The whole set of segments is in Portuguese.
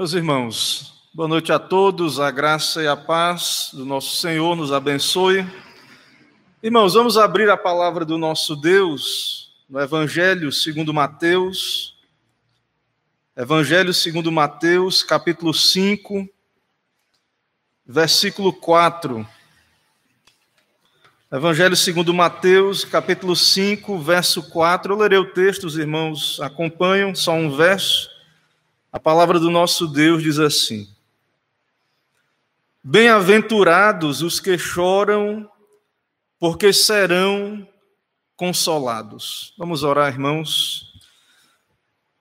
Meus irmãos, boa noite a todos, a graça e a paz do nosso Senhor nos abençoe. Irmãos, vamos abrir a palavra do nosso Deus no Evangelho segundo Mateus. Evangelho segundo Mateus, capítulo 5, versículo 4. Evangelho segundo Mateus, capítulo 5, verso 4. Eu lerei o texto, os irmãos acompanham, só um verso. A palavra do nosso Deus diz assim: Bem-aventurados os que choram, porque serão consolados. Vamos orar, irmãos.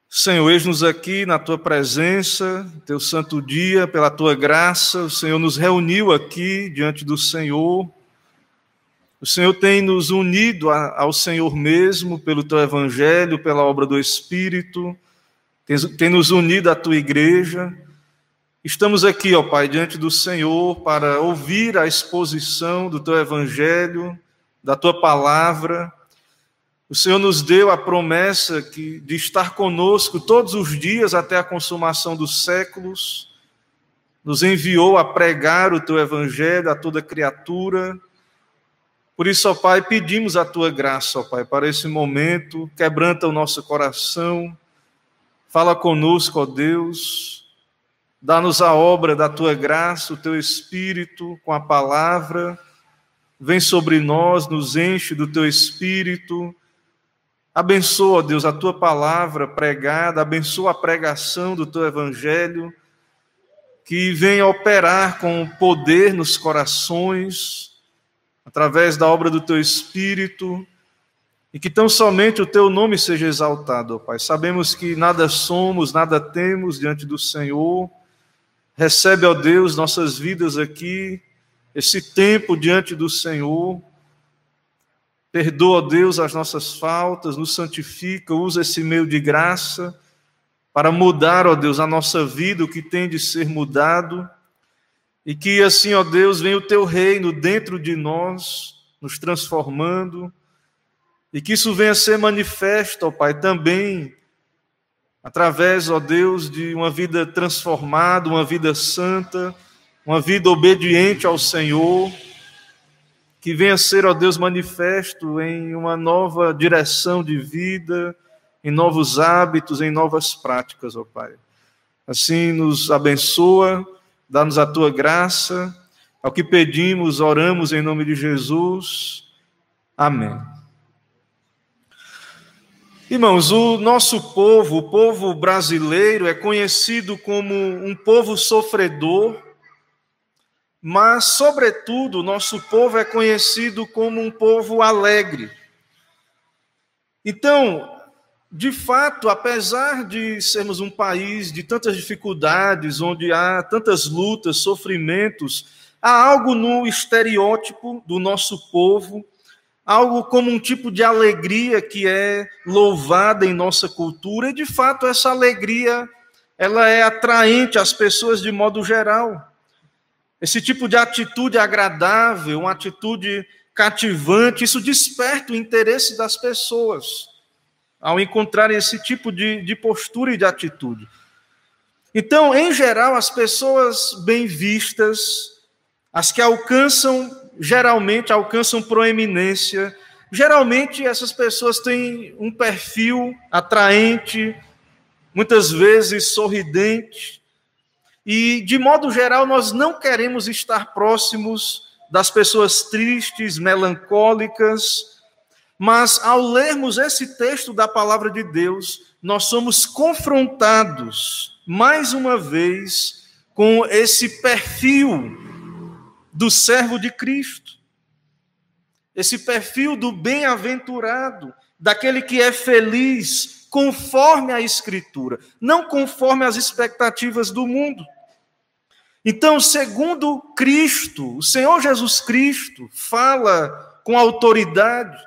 Senhor, eis-nos aqui na tua presença, teu santo dia, pela tua graça, o Senhor nos reuniu aqui diante do Senhor. O Senhor tem nos unido ao Senhor mesmo pelo teu evangelho, pela obra do Espírito tem nos unido à tua igreja. Estamos aqui, ó Pai, diante do Senhor para ouvir a exposição do teu evangelho, da tua palavra. O Senhor nos deu a promessa que, de estar conosco todos os dias até a consumação dos séculos. Nos enviou a pregar o teu evangelho a toda criatura. Por isso, ó Pai, pedimos a tua graça, ó Pai, para esse momento. Quebranta o nosso coração Fala conosco, ó Deus, dá-nos a obra da tua graça, o teu Espírito, com a palavra. Vem sobre nós, nos enche do teu Espírito. Abençoa, Deus, a tua palavra pregada, abençoa a pregação do teu Evangelho, que venha operar com poder nos corações, através da obra do teu Espírito e que tão somente o teu nome seja exaltado, ó Pai. Sabemos que nada somos, nada temos diante do Senhor. Recebe, ó Deus, nossas vidas aqui, esse tempo diante do Senhor. Perdoa, ó Deus, as nossas faltas, nos santifica, usa esse meio de graça para mudar, ó Deus, a nossa vida, o que tem de ser mudado. E que assim, ó Deus, venha o teu reino dentro de nós, nos transformando e que isso venha a ser manifesto, ó Pai, também através, ó Deus, de uma vida transformada, uma vida santa, uma vida obediente ao Senhor, que venha a ser, ó Deus, manifesto em uma nova direção de vida, em novos hábitos, em novas práticas, ó Pai. Assim nos abençoa, dá-nos a tua graça. Ao que pedimos, oramos em nome de Jesus. Amém. Irmãos, o nosso povo, o povo brasileiro, é conhecido como um povo sofredor, mas, sobretudo, o nosso povo é conhecido como um povo alegre. Então, de fato, apesar de sermos um país de tantas dificuldades, onde há tantas lutas, sofrimentos, há algo no estereótipo do nosso povo algo como um tipo de alegria que é louvada em nossa cultura, e de fato essa alegria ela é atraente às pessoas de modo geral. Esse tipo de atitude agradável, uma atitude cativante, isso desperta o interesse das pessoas ao encontrar esse tipo de, de postura e de atitude. Então, em geral, as pessoas bem vistas, as que alcançam geralmente alcançam proeminência. Geralmente essas pessoas têm um perfil atraente, muitas vezes sorridente. E, de modo geral, nós não queremos estar próximos das pessoas tristes, melancólicas, mas ao lermos esse texto da palavra de Deus, nós somos confrontados, mais uma vez, com esse perfil do servo de Cristo. Esse perfil do bem-aventurado, daquele que é feliz conforme a Escritura, não conforme as expectativas do mundo. Então, segundo Cristo, o Senhor Jesus Cristo fala com autoridade,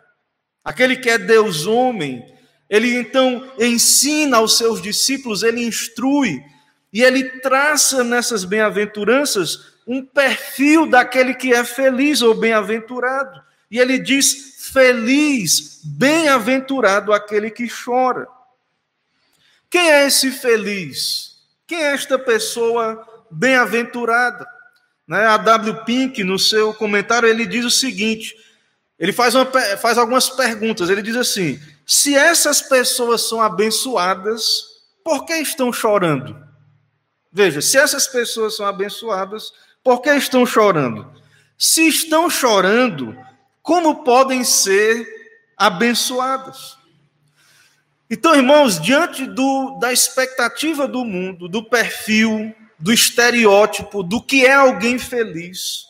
aquele que é Deus homem, ele então ensina aos seus discípulos, ele instrui, e ele traça nessas bem-aventuranças um perfil daquele que é feliz ou bem-aventurado. E ele diz: feliz, bem-aventurado aquele que chora. Quem é esse feliz? Quem é esta pessoa bem-aventurada? Né? A W. Pink, no seu comentário, ele diz o seguinte: ele faz, uma, faz algumas perguntas. Ele diz assim: se essas pessoas são abençoadas, por que estão chorando? Veja, se essas pessoas são abençoadas, por que estão chorando? Se estão chorando, como podem ser abençoadas? Então, irmãos, diante do, da expectativa do mundo, do perfil, do estereótipo do que é alguém feliz,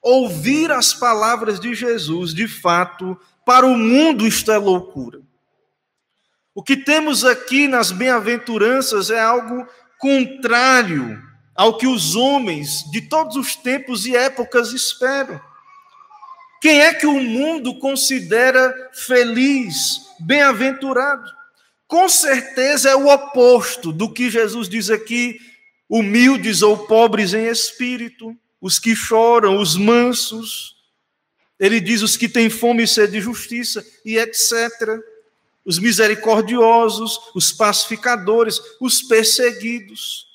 ouvir as palavras de Jesus, de fato, para o mundo isto é loucura. O que temos aqui nas bem-aventuranças é algo contrário ao que os homens de todos os tempos e épocas esperam. Quem é que o mundo considera feliz, bem-aventurado? Com certeza é o oposto do que Jesus diz aqui: humildes ou pobres em espírito, os que choram, os mansos. Ele diz os que têm fome e sede de justiça, e etc. Os misericordiosos, os pacificadores, os perseguidos.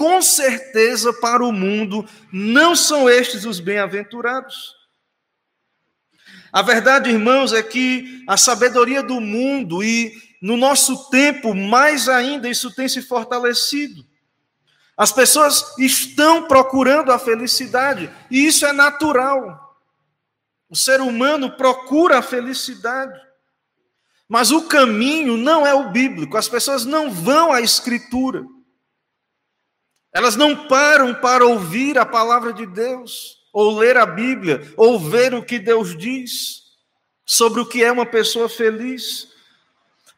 Com certeza, para o mundo, não são estes os bem-aventurados. A verdade, irmãos, é que a sabedoria do mundo e no nosso tempo, mais ainda, isso tem se fortalecido. As pessoas estão procurando a felicidade, e isso é natural. O ser humano procura a felicidade. Mas o caminho não é o bíblico, as pessoas não vão à Escritura. Elas não param para ouvir a palavra de Deus, ou ler a Bíblia, ou ver o que Deus diz sobre o que é uma pessoa feliz.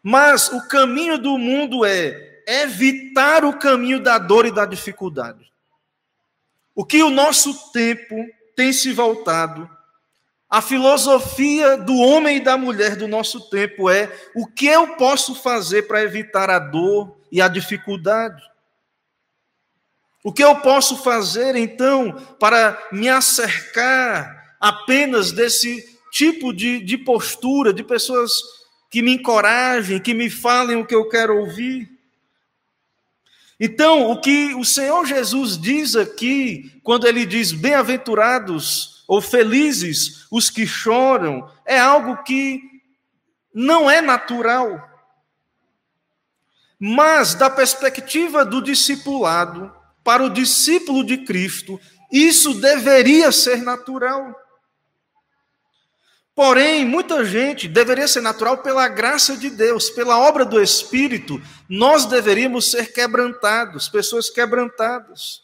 Mas o caminho do mundo é evitar o caminho da dor e da dificuldade. O que o nosso tempo tem se voltado, a filosofia do homem e da mulher do nosso tempo é o que eu posso fazer para evitar a dor e a dificuldade. O que eu posso fazer então para me acercar apenas desse tipo de, de postura, de pessoas que me encorajem, que me falem o que eu quero ouvir. Então, o que o Senhor Jesus diz aqui, quando ele diz bem-aventurados ou felizes os que choram, é algo que não é natural. Mas, da perspectiva do discipulado, para o discípulo de Cristo, isso deveria ser natural. Porém, muita gente deveria ser natural pela graça de Deus, pela obra do Espírito, nós deveríamos ser quebrantados, pessoas quebrantadas,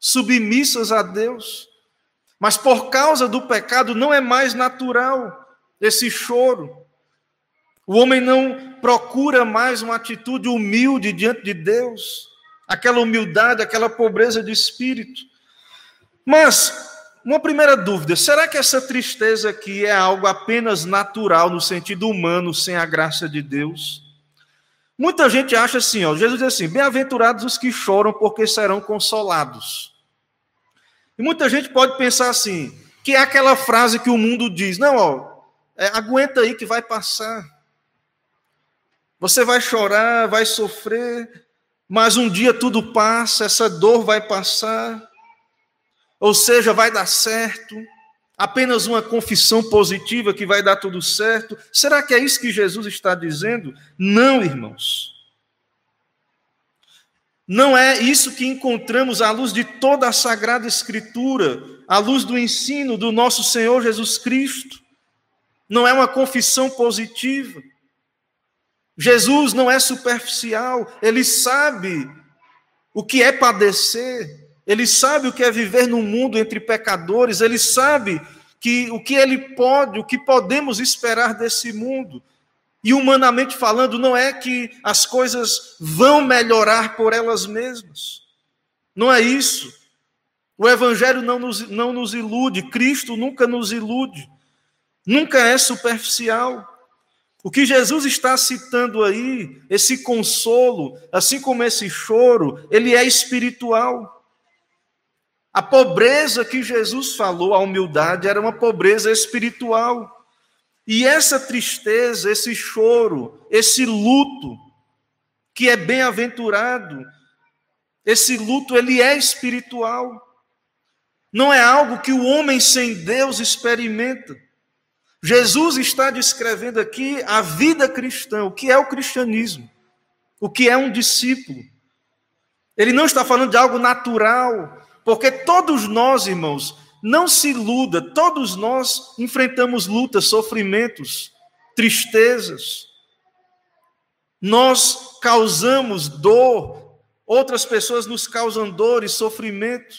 submissas a Deus. Mas por causa do pecado não é mais natural esse choro. O homem não procura mais uma atitude humilde diante de Deus, aquela humildade, aquela pobreza de espírito. Mas uma primeira dúvida: será que essa tristeza aqui é algo apenas natural no sentido humano, sem a graça de Deus? Muita gente acha assim, ó, Jesus diz assim: bem-aventurados os que choram, porque serão consolados. E muita gente pode pensar assim, que é aquela frase que o mundo diz: não, ó, é, aguenta aí que vai passar. Você vai chorar, vai sofrer, mas um dia tudo passa, essa dor vai passar. Ou seja, vai dar certo, apenas uma confissão positiva que vai dar tudo certo. Será que é isso que Jesus está dizendo? Não, irmãos. Não é isso que encontramos à luz de toda a Sagrada Escritura, à luz do ensino do nosso Senhor Jesus Cristo. Não é uma confissão positiva. Jesus não é superficial, ele sabe o que é padecer, ele sabe o que é viver num mundo entre pecadores, ele sabe que o que ele pode, o que podemos esperar desse mundo. E humanamente falando, não é que as coisas vão melhorar por elas mesmas. Não é isso. O Evangelho não nos, não nos ilude, Cristo nunca nos ilude, nunca é superficial. O que Jesus está citando aí, esse consolo, assim como esse choro, ele é espiritual. A pobreza que Jesus falou, a humildade, era uma pobreza espiritual. E essa tristeza, esse choro, esse luto, que é bem-aventurado, Esse luto ele é espiritual. Não é algo que o homem sem Deus experimenta. Jesus está descrevendo aqui a vida cristã, o que é o cristianismo, o que é um discípulo. Ele não está falando de algo natural, porque todos nós, irmãos, não se iluda, todos nós enfrentamos lutas, sofrimentos, tristezas. Nós causamos dor, outras pessoas nos causam dor e sofrimento.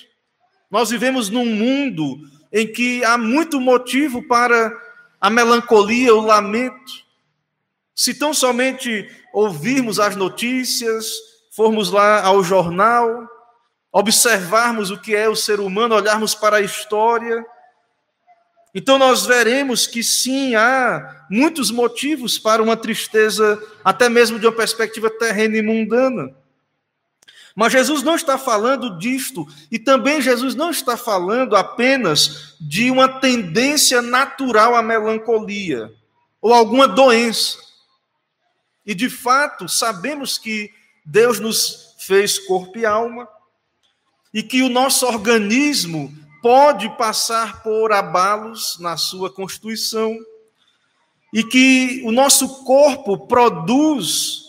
Nós vivemos num mundo em que há muito motivo para a melancolia, o lamento. Se tão somente ouvirmos as notícias, formos lá ao jornal, observarmos o que é o ser humano, olharmos para a história, então nós veremos que sim, há muitos motivos para uma tristeza, até mesmo de uma perspectiva terrena e mundana. Mas Jesus não está falando disto, e também Jesus não está falando apenas de uma tendência natural à melancolia ou alguma doença. E de fato, sabemos que Deus nos fez corpo e alma, e que o nosso organismo pode passar por abalos na sua constituição, e que o nosso corpo produz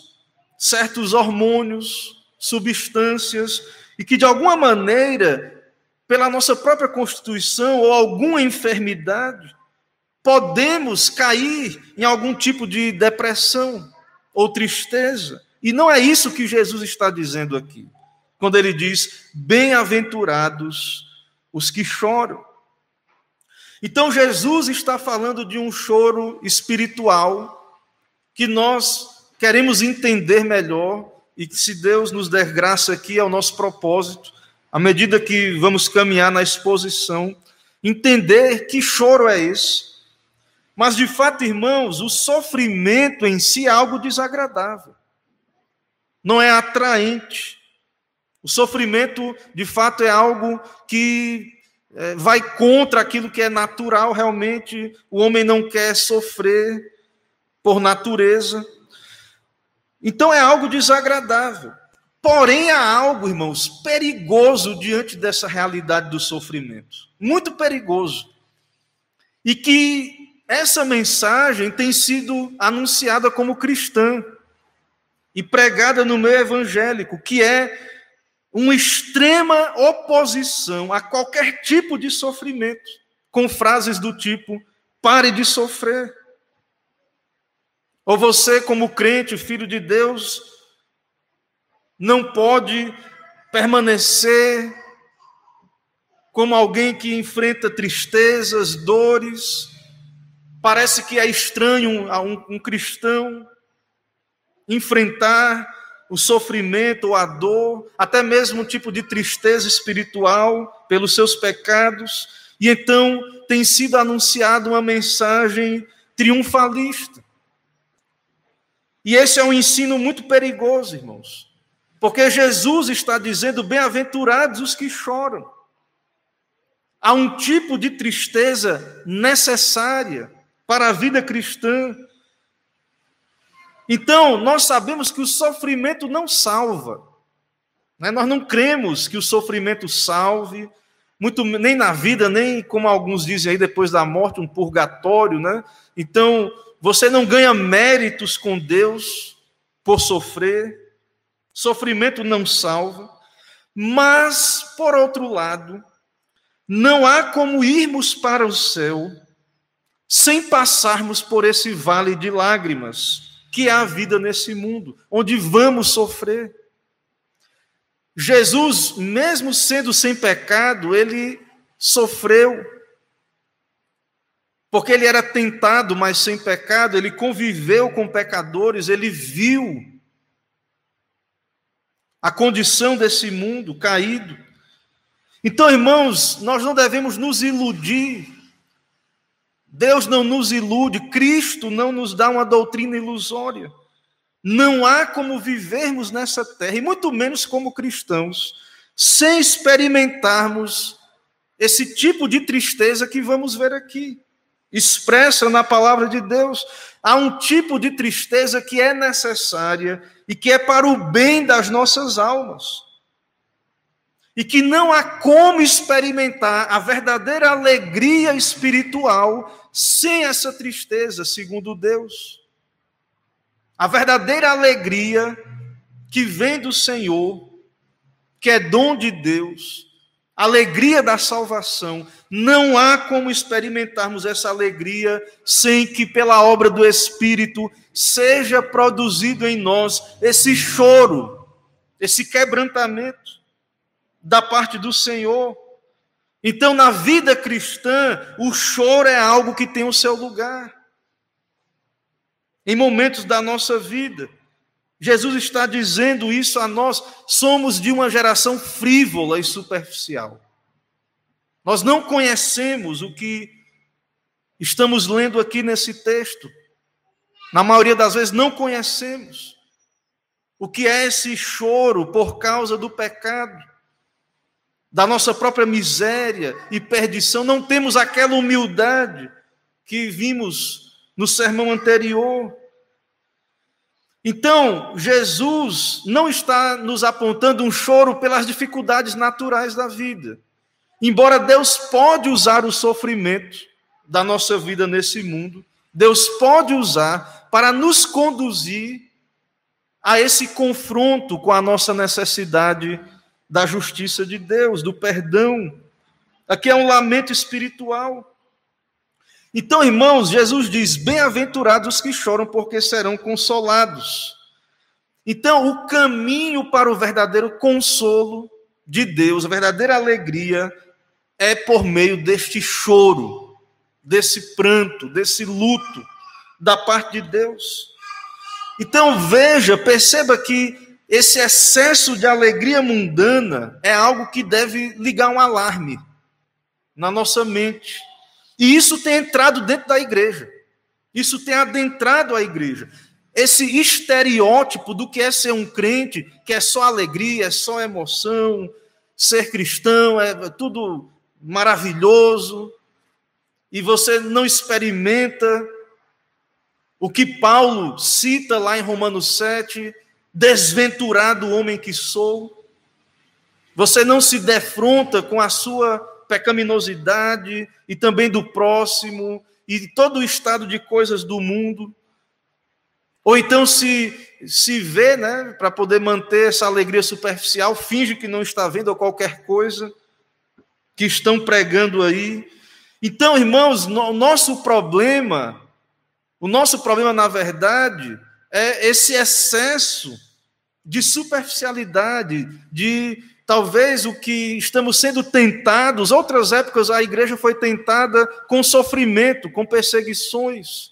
certos hormônios, substâncias e que de alguma maneira, pela nossa própria constituição ou alguma enfermidade, podemos cair em algum tipo de depressão ou tristeza. E não é isso que Jesus está dizendo aqui, quando ele diz: bem-aventurados os que choram. Então, Jesus está falando de um choro espiritual que nós queremos entender melhor e que, se Deus nos der graça aqui, é o nosso propósito, à medida que vamos caminhar na exposição, entender que choro é esse. Mas, de fato, irmãos, o sofrimento em si é algo desagradável, não é atraente. O sofrimento, de fato, é algo que é, vai contra aquilo que é natural realmente. O homem não quer sofrer por natureza. Então é algo desagradável. Porém, há algo, irmãos, perigoso diante dessa realidade do sofrimento. Muito perigoso. E que essa mensagem tem sido anunciada como cristã e pregada no meio evangélico, que é uma extrema oposição a qualquer tipo de sofrimento, com frases do tipo: pare de sofrer. Ou você, como crente, filho de Deus, não pode permanecer como alguém que enfrenta tristezas, dores. Parece que é estranho a um, um cristão enfrentar o sofrimento a dor, até mesmo um tipo de tristeza espiritual pelos seus pecados. E então tem sido anunciada uma mensagem triunfalista. E esse é um ensino muito perigoso, irmãos. Porque Jesus está dizendo: bem-aventurados os que choram. Há um tipo de tristeza necessária para a vida cristã. Então, nós sabemos que o sofrimento não salva. Né? Nós não cremos que o sofrimento salve, muito nem na vida, nem como alguns dizem aí depois da morte, um purgatório, né? Então, você não ganha méritos com Deus por sofrer. Sofrimento não salva. Mas, por outro lado, não há como irmos para o céu sem passarmos por esse vale de lágrimas, que é a vida nesse mundo, onde vamos sofrer. Jesus, mesmo sendo sem pecado, ele sofreu porque ele era tentado, mas sem pecado, ele conviveu com pecadores, ele viu a condição desse mundo caído. Então, irmãos, nós não devemos nos iludir. Deus não nos ilude, Cristo não nos dá uma doutrina ilusória. Não há como vivermos nessa terra, e muito menos como cristãos, sem experimentarmos esse tipo de tristeza que vamos ver aqui expressa na palavra de Deus. Há um tipo de tristeza que é necessária e que é para o bem das nossas almas. e que não há como experimentar a verdadeira alegria espiritual sem essa tristeza, segundo Deus. A verdadeira alegria que vem do Senhor, que é dom de Deus, alegria da salvação, não há como experimentarmos essa alegria sem que, pela obra do Espírito, seja produzido em nós esse choro, esse quebrantamento da parte do Senhor. Então, na vida cristã, o choro é algo que tem o seu lugar. Em momentos da nossa vida, Jesus está dizendo isso a nós, somos de uma geração frívola e superficial. Nós não conhecemos o que estamos lendo aqui nesse texto. Na maioria das vezes não conhecemos o que é esse choro por causa do pecado, da nossa própria miséria e perdição. Não temos aquela humildade que vimos no sermão anterior. Então, Jesus não está nos apontando um choro pelas dificuldades naturais da vida. Embora Deus pode usar o sofrimento da nossa vida nesse mundo, Deus pode usar para nos conduzir a esse confronto com a nossa necessidade da justiça de Deus, do perdão. Aqui é um lamento espiritual. Então, irmãos, Jesus diz: Bem-aventurados os que choram, porque serão consolados. Então, o caminho para o verdadeiro consolo de Deus, a verdadeira alegria, é por meio deste choro, desse pranto, desse luto da parte de Deus. Então veja, perceba que esse excesso de alegria mundana é algo que deve ligar um alarme na nossa mente. E isso tem entrado dentro da igreja. Isso tem adentrado a igreja. Esse estereótipo do que é ser um crente, que é só alegria, é só emoção, ser cristão, é tudo maravilhoso, e você não experimenta o que Paulo cita lá em Romanos 7, desventurado homem que sou. Você não se defronta com a sua pecaminosidade e também do próximo e todo o estado de coisas do mundo. Ou então se se vê, né, para poder manter essa alegria superficial, finge que não está vendo qualquer coisa que estão pregando aí. Então, irmãos, o nosso problema, o nosso problema, na verdade, é esse excesso de superficialidade, de talvez o que estamos sendo tentados. Outras épocas a igreja foi tentada com sofrimento, com perseguições.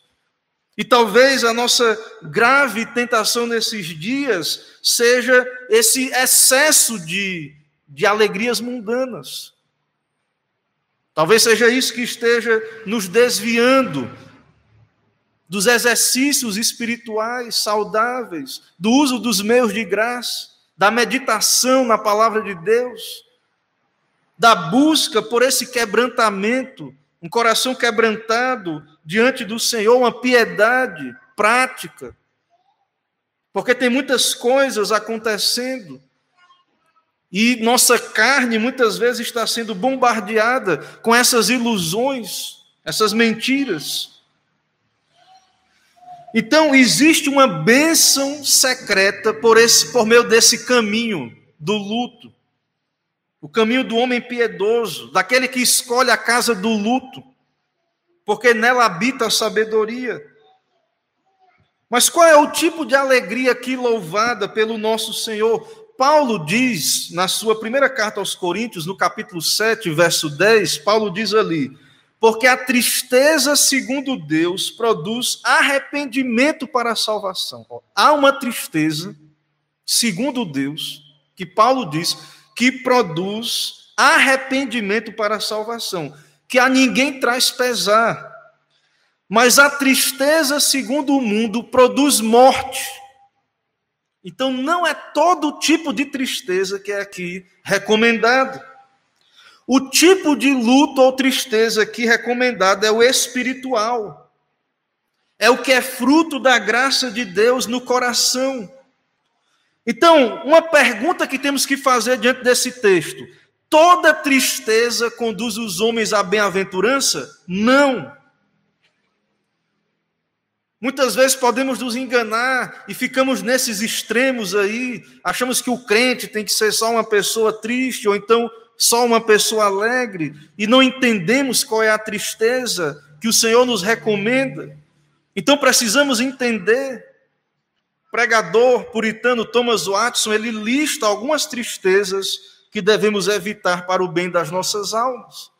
E talvez a nossa grave tentação nesses dias seja esse excesso de, de alegrias mundanas. Talvez seja isso que esteja nos desviando dos exercícios espirituais saudáveis, do uso dos meios de graça, da meditação na palavra de Deus, da busca por esse quebrantamento, um coração quebrantado diante do Senhor, uma piedade prática. Porque tem muitas coisas acontecendo e nossa carne muitas vezes está sendo bombardeada com essas ilusões, essas mentiras. Então existe uma bênção secreta por esse por meio desse caminho do luto. O caminho do homem piedoso, daquele que escolhe a casa do luto, porque nela habita a sabedoria. Mas qual é o tipo de alegria aqui louvada pelo nosso Senhor? Paulo diz, na sua primeira carta aos Coríntios, no capítulo 7, verso 10, Paulo diz ali: Porque a tristeza, segundo Deus, produz arrependimento para a salvação. Há uma tristeza, segundo Deus, que Paulo diz, que produz arrependimento para a salvação, que a ninguém traz pesar. Mas a tristeza, segundo o mundo, produz morte. Então, não é todo tipo de tristeza que é aqui recomendado. O tipo de luto ou tristeza aqui recomendado é o espiritual. É o que é fruto da graça de Deus no coração. Então, uma pergunta que temos que fazer diante desse texto: toda tristeza conduz os homens à bem-aventurança? Não. Muitas vezes podemos nos enganar e ficamos nesses extremos aí, achamos que o crente tem que ser só uma pessoa triste ou então só uma pessoa alegre e não entendemos qual é a tristeza que o Senhor nos recomenda. Então precisamos entender. O pregador puritano Thomas Watson, ele lista algumas tristezas que devemos evitar para o bem das nossas almas.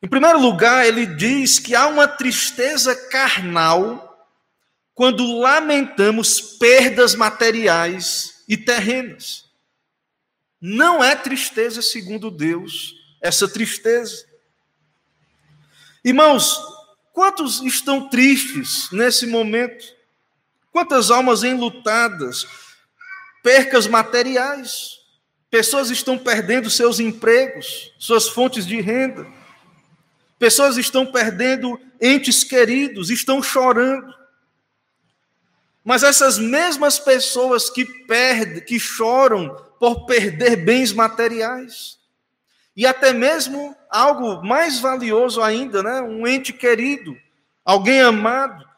Em primeiro lugar, ele diz que há uma tristeza carnal quando lamentamos perdas materiais e terrenas. Não é tristeza segundo Deus, essa tristeza. Irmãos, quantos estão tristes nesse momento? Quantas almas enlutadas, percas materiais, pessoas estão perdendo seus empregos, suas fontes de renda Pessoas estão perdendo entes queridos, estão chorando. Mas essas mesmas pessoas que perdem, que choram por perder bens materiais, e até mesmo algo mais valioso ainda, né? um ente querido, alguém amado.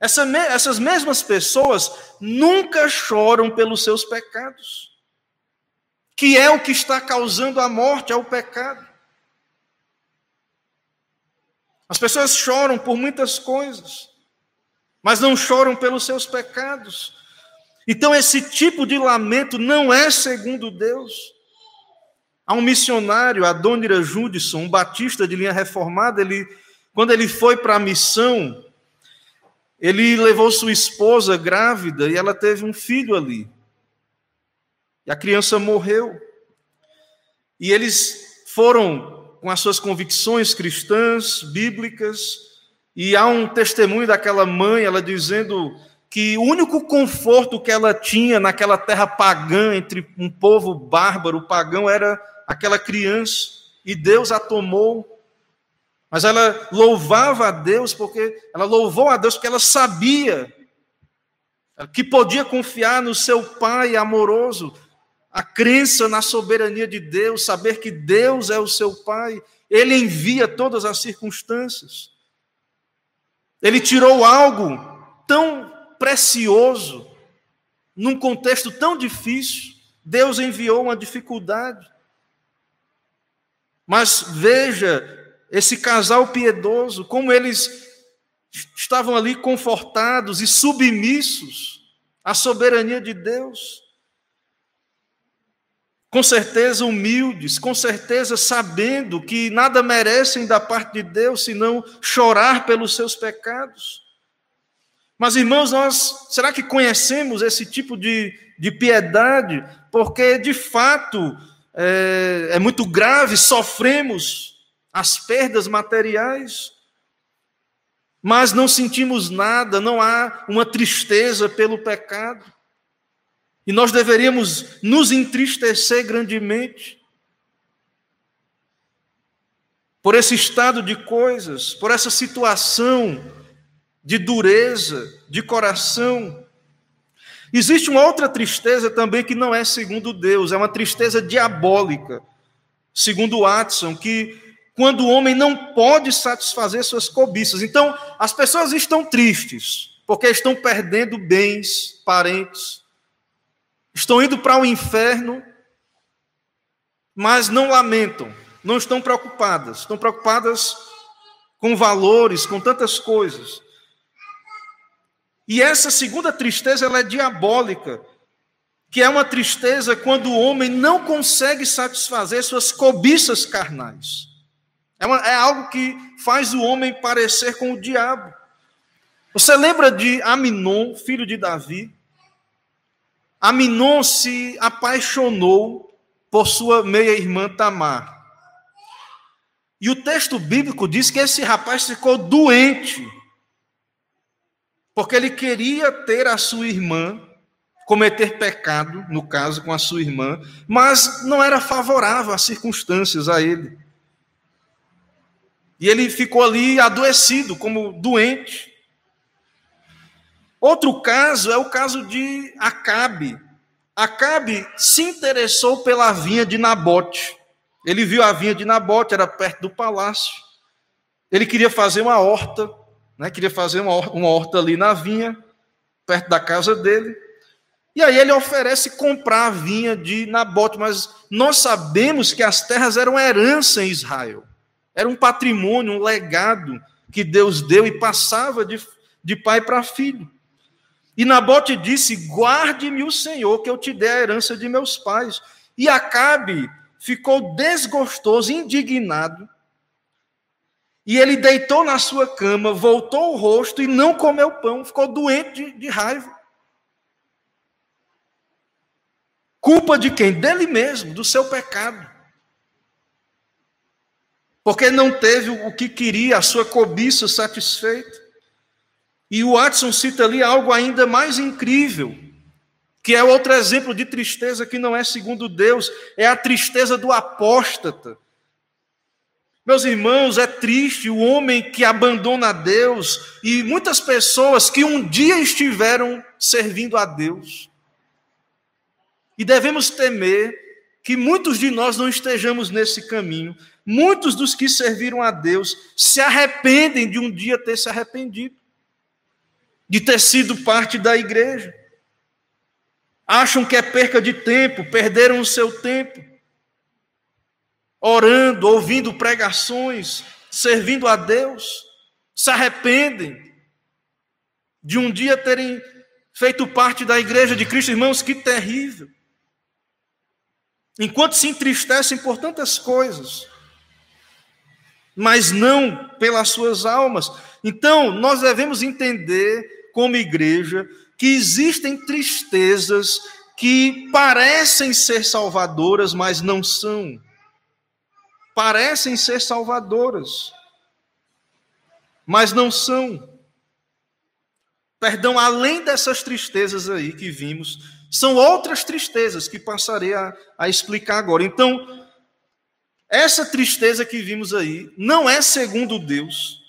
Essa, essas mesmas pessoas nunca choram pelos seus pecados, que é o que está causando a morte, é o pecado. As pessoas choram por muitas coisas, mas não choram pelos seus pecados. Então, esse tipo de lamento não é segundo Deus. Há um missionário, Adonira Judson, um batista de linha reformada, ele, quando ele foi para a missão, ele levou sua esposa grávida e ela teve um filho ali. E a criança morreu. E eles foram com as suas convicções cristãs, bíblicas, e há um testemunho daquela mãe, ela dizendo que o único conforto que ela tinha naquela terra pagã, entre um povo bárbaro, pagão, era aquela criança, e Deus a tomou. Mas ela louvava a Deus, porque ela louvou a Deus porque ela sabia que podia confiar no seu Pai amoroso, a crença na soberania de Deus, saber que Deus é o seu Pai, Ele envia todas as circunstâncias. Ele tirou algo tão precioso, num contexto tão difícil, Deus enviou uma dificuldade. Mas veja esse casal piedoso, como eles estavam ali confortados e submissos à soberania de Deus com certeza humildes, com certeza sabendo que nada merecem da parte de Deus senão chorar pelos seus pecados. Mas, irmãos, nós será que conhecemos esse tipo de, de piedade? Porque, de fato, é, é muito grave, sofremos as perdas materiais, mas não sentimos nada, não há uma tristeza pelo pecado. E nós deveríamos nos entristecer grandemente por esse estado de coisas, por essa situação de dureza de coração. Existe uma outra tristeza também que não é segundo Deus, é uma tristeza diabólica, segundo Watson, que quando o homem não pode satisfazer suas cobiças. Então, as pessoas estão tristes porque estão perdendo bens, parentes, estão indo para o inferno, mas não lamentam, não estão preocupadas, estão preocupadas com valores, com tantas coisas. E essa segunda tristeza ela é diabólica, que é uma tristeza quando o homem não consegue satisfazer suas cobiças carnais. É, uma, é algo que faz o homem parecer com o diabo. Você lembra de Aminon, filho de Davi? Aminon se apaixonou por sua meia-irmã Tamar. E o texto bíblico diz que esse rapaz ficou doente, porque ele queria ter a sua irmã, cometer pecado, no caso com a sua irmã, mas não era favorável as circunstâncias a ele. E ele ficou ali adoecido, como doente. Outro caso é o caso de Acabe. Acabe se interessou pela vinha de Nabote. Ele viu a vinha de Nabote, era perto do palácio. Ele queria fazer uma horta, né? queria fazer uma, uma horta ali na vinha, perto da casa dele. E aí ele oferece comprar a vinha de Nabote, mas nós sabemos que as terras eram herança em Israel. Era um patrimônio, um legado que Deus deu e passava de, de pai para filho. E Nabote disse: Guarde-me o Senhor, que eu te dê a herança de meus pais. E Acabe ficou desgostoso, indignado. E ele deitou na sua cama, voltou o rosto e não comeu pão, ficou doente de, de raiva. Culpa de quem? Dele mesmo, do seu pecado. Porque não teve o que queria, a sua cobiça satisfeita. E o Watson cita ali algo ainda mais incrível, que é outro exemplo de tristeza que não é segundo Deus, é a tristeza do apóstata. Meus irmãos, é triste o homem que abandona Deus e muitas pessoas que um dia estiveram servindo a Deus. E devemos temer que muitos de nós não estejamos nesse caminho. Muitos dos que serviram a Deus se arrependem de um dia ter se arrependido, de ter sido parte da igreja. Acham que é perca de tempo, perderam o seu tempo, orando, ouvindo pregações, servindo a Deus, se arrependem de um dia terem feito parte da igreja de Cristo. Irmãos, que terrível enquanto se entristecem por tantas coisas, mas não pelas suas almas. Então, nós devemos entender, como igreja, que existem tristezas que parecem ser salvadoras, mas não são. Parecem ser salvadoras, mas não são. Perdão, além dessas tristezas aí que vimos, são outras tristezas que passarei a, a explicar agora. Então, essa tristeza que vimos aí não é segundo Deus.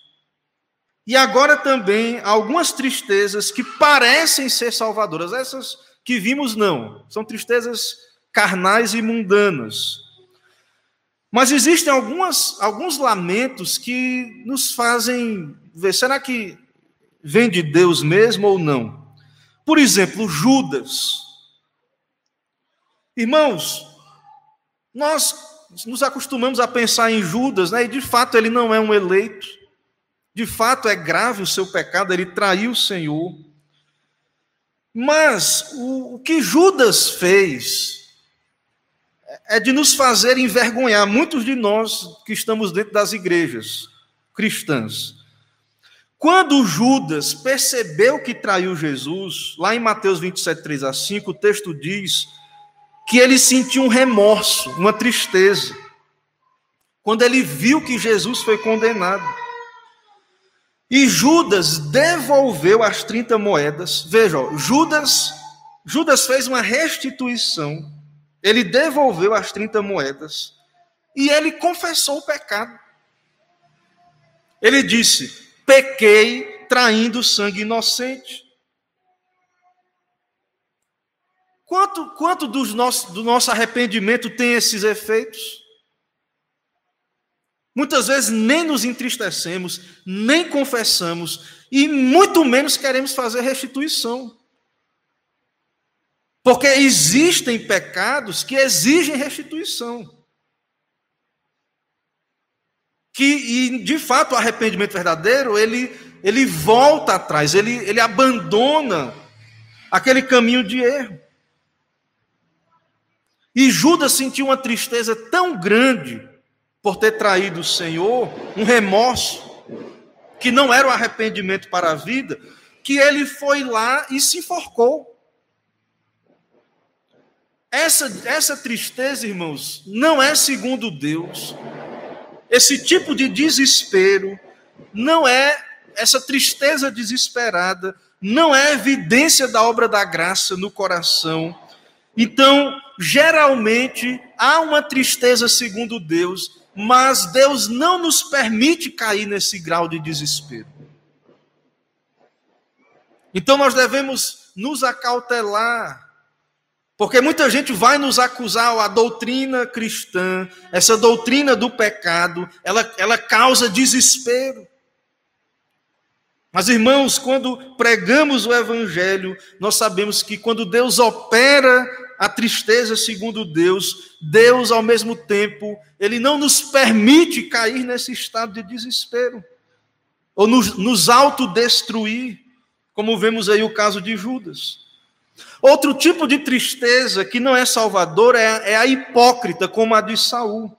E agora também algumas tristezas que parecem ser salvadoras. Essas que vimos não, são tristezas carnais e mundanas. Mas existem algumas, alguns lamentos que nos fazem ver, será que vem de Deus mesmo ou não? Por exemplo, Judas. Irmãos, nós nos acostumamos a pensar em Judas, né? E de fato ele não é um eleito. De fato é grave o seu pecado, ele traiu o Senhor. Mas o, o que Judas fez é de nos fazer envergonhar muitos de nós que estamos dentro das igrejas cristãs. Quando Judas percebeu que traiu Jesus, lá em Mateus 27, 3 a 5, o texto diz que ele sentiu um remorso, uma tristeza, quando ele viu que Jesus foi condenado. E Judas devolveu as 30 moedas. Veja, ó, Judas, Judas fez uma restituição. Ele devolveu as 30 moedas e ele confessou o pecado. Ele disse: "Pequei traindo sangue inocente". Quanto, quanto dos nosso, do nosso arrependimento tem esses efeitos? Muitas vezes nem nos entristecemos, nem confessamos, e muito menos queremos fazer restituição. Porque existem pecados que exigem restituição. Que, e de fato, o arrependimento verdadeiro, ele, ele volta atrás, ele, ele abandona aquele caminho de erro. E Judas sentiu uma tristeza tão grande por ter traído o Senhor, um remorso, que não era o arrependimento para a vida, que ele foi lá e se enforcou. Essa, essa tristeza, irmãos, não é segundo Deus. Esse tipo de desespero não é, essa tristeza desesperada, não é evidência da obra da graça no coração. Então, geralmente há uma tristeza segundo Deus, mas Deus não nos permite cair nesse grau de desespero. Então nós devemos nos acautelar, porque muita gente vai nos acusar, a doutrina cristã, essa doutrina do pecado, ela, ela causa desespero. Mas, irmãos, quando pregamos o Evangelho, nós sabemos que quando Deus opera a tristeza segundo Deus, Deus, ao mesmo tempo, Ele não nos permite cair nesse estado de desespero, ou nos, nos autodestruir, como vemos aí o caso de Judas. Outro tipo de tristeza que não é salvador é, é a hipócrita, como a de Saul.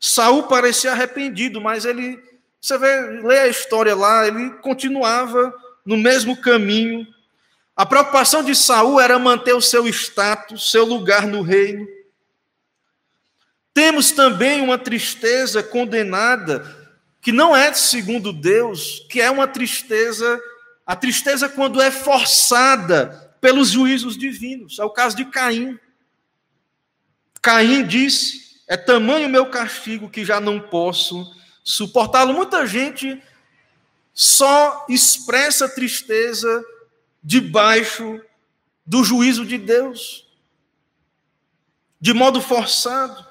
Saul parecia arrependido, mas ele você vê, lê a história lá, ele continuava no mesmo caminho. A preocupação de Saul era manter o seu status, seu lugar no reino. Temos também uma tristeza condenada, que não é segundo Deus, que é uma tristeza, a tristeza quando é forçada pelos juízos divinos. É o caso de Caim. Caim disse: É tamanho o meu castigo que já não posso suportá-lo. Muita gente só expressa tristeza debaixo do juízo de Deus, de modo forçado.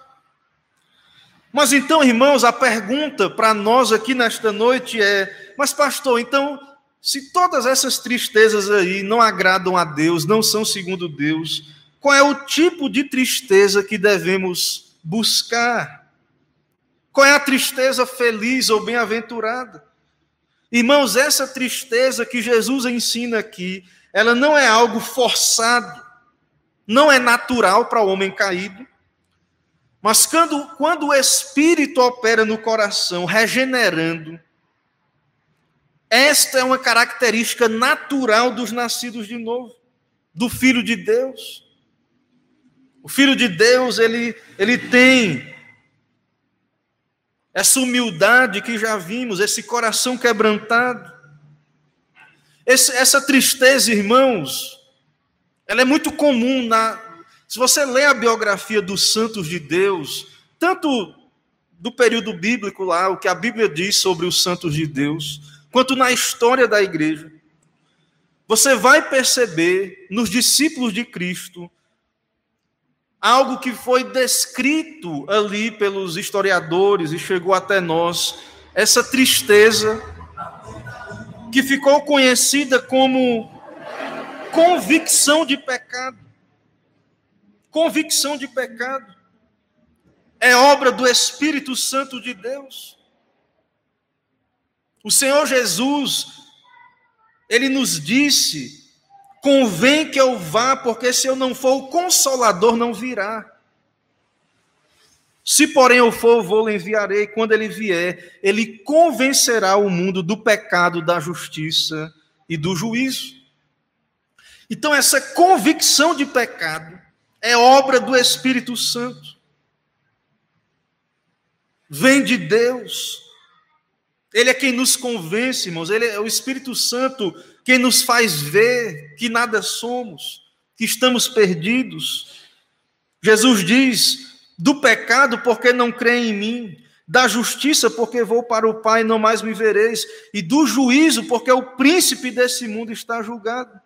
Mas então, irmãos, a pergunta para nós aqui nesta noite é: mas, pastor, então, se todas essas tristezas aí não agradam a Deus, não são segundo Deus, qual é o tipo de tristeza que devemos buscar? Qual é a tristeza feliz ou bem-aventurada? Irmãos, essa tristeza que Jesus ensina aqui, ela não é algo forçado, não é natural para o homem caído, mas quando, quando o Espírito opera no coração, regenerando, esta é uma característica natural dos nascidos de novo, do Filho de Deus. O Filho de Deus, ele, ele tem essa humildade que já vimos, esse coração quebrantado, esse, essa tristeza, irmãos, ela é muito comum na. Se você lê a biografia dos santos de Deus, tanto do período bíblico lá, o que a Bíblia diz sobre os santos de Deus, quanto na história da igreja, você vai perceber nos discípulos de Cristo algo que foi descrito ali pelos historiadores e chegou até nós, essa tristeza que ficou conhecida como convicção de pecado. Convicção de pecado. É obra do Espírito Santo de Deus. O Senhor Jesus, ele nos disse Convém que eu vá, porque se eu não for, o consolador não virá. Se, porém, eu for, vou lhe enviarei. Quando ele vier, ele convencerá o mundo do pecado, da justiça e do juízo. Então, essa convicção de pecado é obra do Espírito Santo. Vem de Deus. Ele é quem nos convence, irmãos. Ele é o Espírito Santo quem nos faz ver que nada somos, que estamos perdidos. Jesus diz: do pecado, porque não creem em mim, da justiça, porque vou para o Pai e não mais me vereis, e do juízo, porque o príncipe desse mundo está julgado.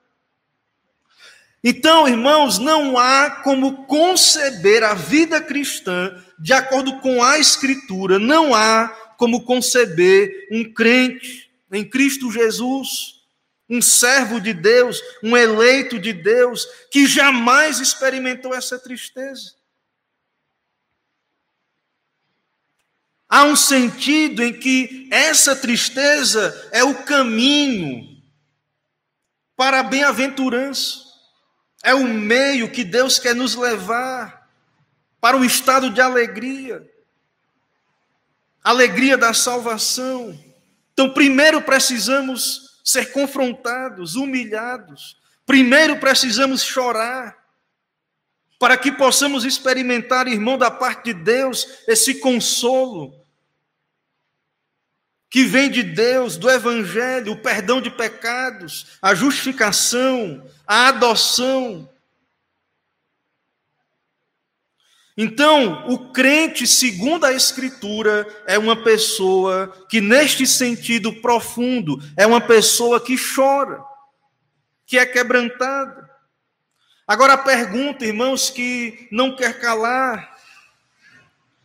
Então, irmãos, não há como conceber a vida cristã de acordo com a Escritura, não há como conceber um crente em Cristo Jesus um servo de Deus, um eleito de Deus, que jamais experimentou essa tristeza. Há um sentido em que essa tristeza é o caminho para a bem-aventurança, é o meio que Deus quer nos levar para um estado de alegria, alegria da salvação. Então, primeiro precisamos ser confrontados, humilhados. Primeiro precisamos chorar, para que possamos experimentar, irmão, da parte de Deus, esse consolo que vem de Deus, do Evangelho, o perdão de pecados, a justificação, a adoção. Então, o crente, segundo a Escritura, é uma pessoa que, neste sentido profundo, é uma pessoa que chora. que é quebrantada. Agora a pergunta, irmãos, que não quer calar,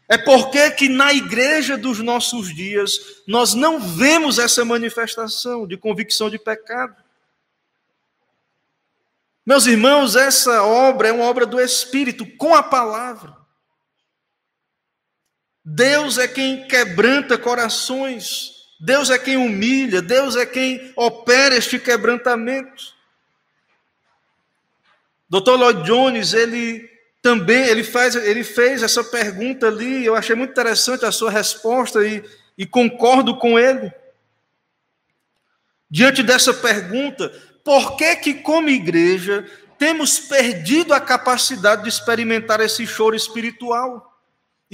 é por que na igreja dos nossos dias nós não vemos essa manifestação de convicção de pecado. Meus irmãos, essa obra é uma obra do Espírito com a palavra. Deus é quem quebranta corações, Deus é quem humilha, Deus é quem opera este quebrantamento. Dr. Lloyd Jones, ele também ele faz, ele fez essa pergunta ali, eu achei muito interessante a sua resposta e, e concordo com ele. Diante dessa pergunta, por que que como igreja temos perdido a capacidade de experimentar esse choro espiritual?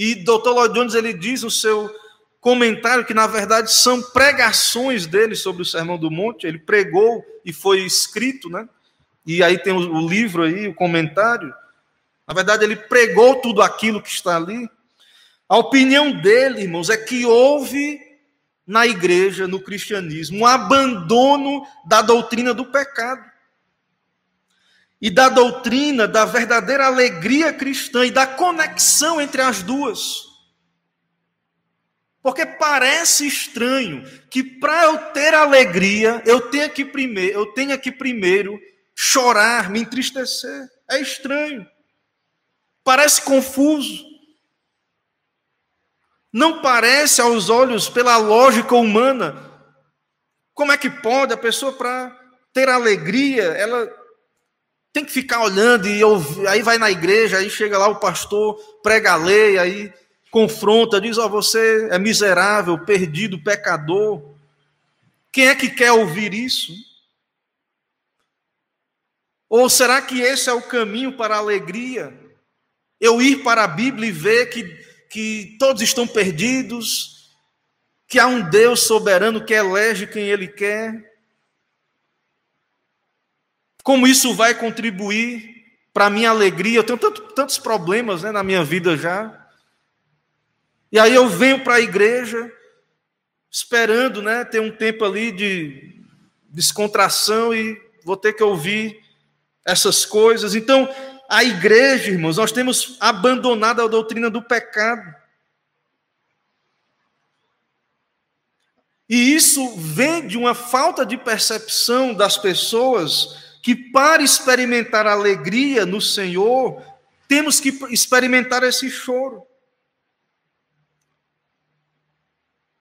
E Dr. Lloyd Jones ele diz no seu comentário que na verdade são pregações dele sobre o Sermão do Monte, ele pregou e foi escrito, né? E aí tem o livro aí, o comentário. Na verdade, ele pregou tudo aquilo que está ali. A opinião dele, irmãos, é que houve na igreja, no cristianismo, um abandono da doutrina do pecado e da doutrina da verdadeira alegria cristã e da conexão entre as duas. Porque parece estranho que para eu ter alegria, eu tenha que primeiro, eu tenha que primeiro chorar, me entristecer. É estranho. Parece confuso. Não parece aos olhos pela lógica humana. Como é que pode a pessoa para ter alegria, ela tem que ficar olhando e ouvir, aí vai na igreja, aí chega lá o pastor, prega a lei, aí confronta, diz: Ó, oh, você é miserável, perdido, pecador. Quem é que quer ouvir isso? Ou será que esse é o caminho para a alegria? Eu ir para a Bíblia e ver que, que todos estão perdidos, que há um Deus soberano que elege quem Ele quer. Como isso vai contribuir para a minha alegria? Eu tenho tanto, tantos problemas né, na minha vida já. E aí eu venho para a igreja, esperando né, ter um tempo ali de descontração e vou ter que ouvir essas coisas. Então, a igreja, irmãos, nós temos abandonado a doutrina do pecado. E isso vem de uma falta de percepção das pessoas que, para experimentar alegria no Senhor, temos que experimentar esse choro.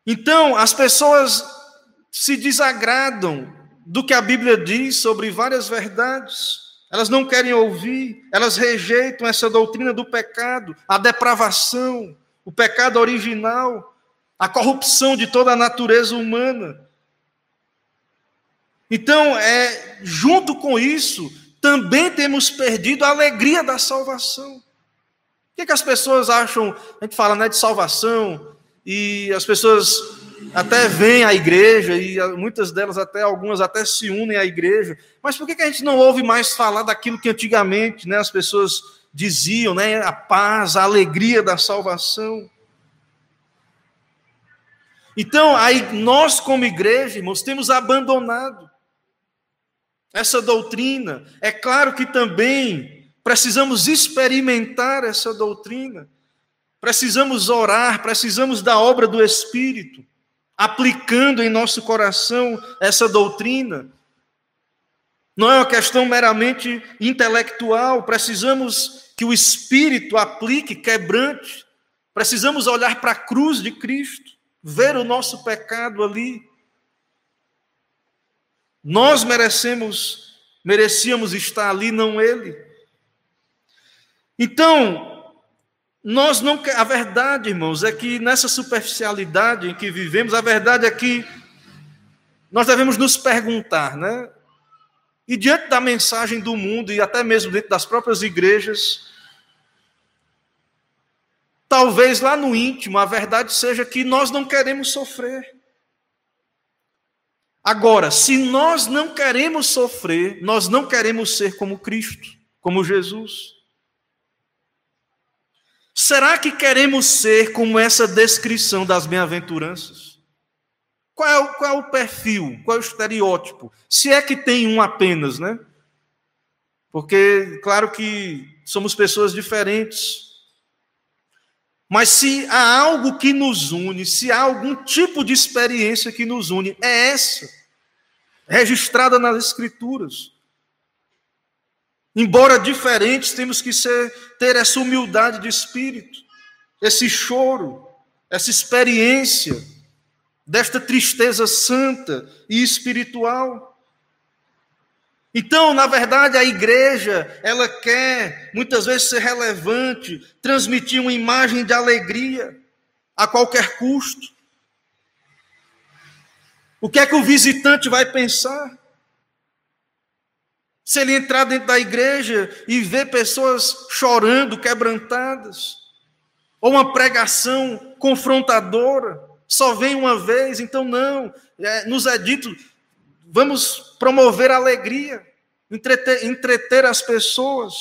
Então, as pessoas se desagradam do que a Bíblia diz sobre várias verdades. Elas não querem ouvir, elas rejeitam essa doutrina do pecado, a depravação, o pecado original, a corrupção de toda a natureza humana. Então, é, junto com isso, também temos perdido a alegria da salvação. O que, é que as pessoas acham? A gente fala né, de salvação, e as pessoas até vêm à igreja, e muitas delas, até algumas, até se unem à igreja. Mas por que, que a gente não ouve mais falar daquilo que antigamente né, as pessoas diziam, né, a paz, a alegria da salvação? Então, aí, nós, como igreja, irmãos, temos abandonado essa doutrina. É claro que também precisamos experimentar essa doutrina. Precisamos orar, precisamos da obra do Espírito, aplicando em nosso coração essa doutrina. Não é uma questão meramente intelectual, precisamos que o Espírito aplique, quebrante. Precisamos olhar para a cruz de Cristo, ver o nosso pecado ali. Nós merecemos, merecíamos estar ali, não ele. Então, nós não a verdade, irmãos, é que nessa superficialidade em que vivemos, a verdade é que nós devemos nos perguntar, né? E diante da mensagem do mundo e até mesmo dentro das próprias igrejas, talvez lá no íntimo a verdade seja que nós não queremos sofrer. Agora, se nós não queremos sofrer, nós não queremos ser como Cristo, como Jesus. Será que queremos ser como essa descrição das bem-aventuranças? Qual é, o, qual é o perfil? Qual é o estereótipo? Se é que tem um apenas, né? Porque, claro que somos pessoas diferentes. Mas se há algo que nos une, se há algum tipo de experiência que nos une, é essa, registrada nas Escrituras. Embora diferentes, temos que ser, ter essa humildade de espírito, esse choro, essa experiência desta tristeza santa e espiritual. Então, na verdade, a igreja, ela quer muitas vezes ser relevante, transmitir uma imagem de alegria a qualquer custo. O que é que o visitante vai pensar? Se ele entrar dentro da igreja e ver pessoas chorando, quebrantadas, ou uma pregação confrontadora, só vem uma vez, então não, é, nos é dito, vamos promover alegria, entreter, entreter as pessoas.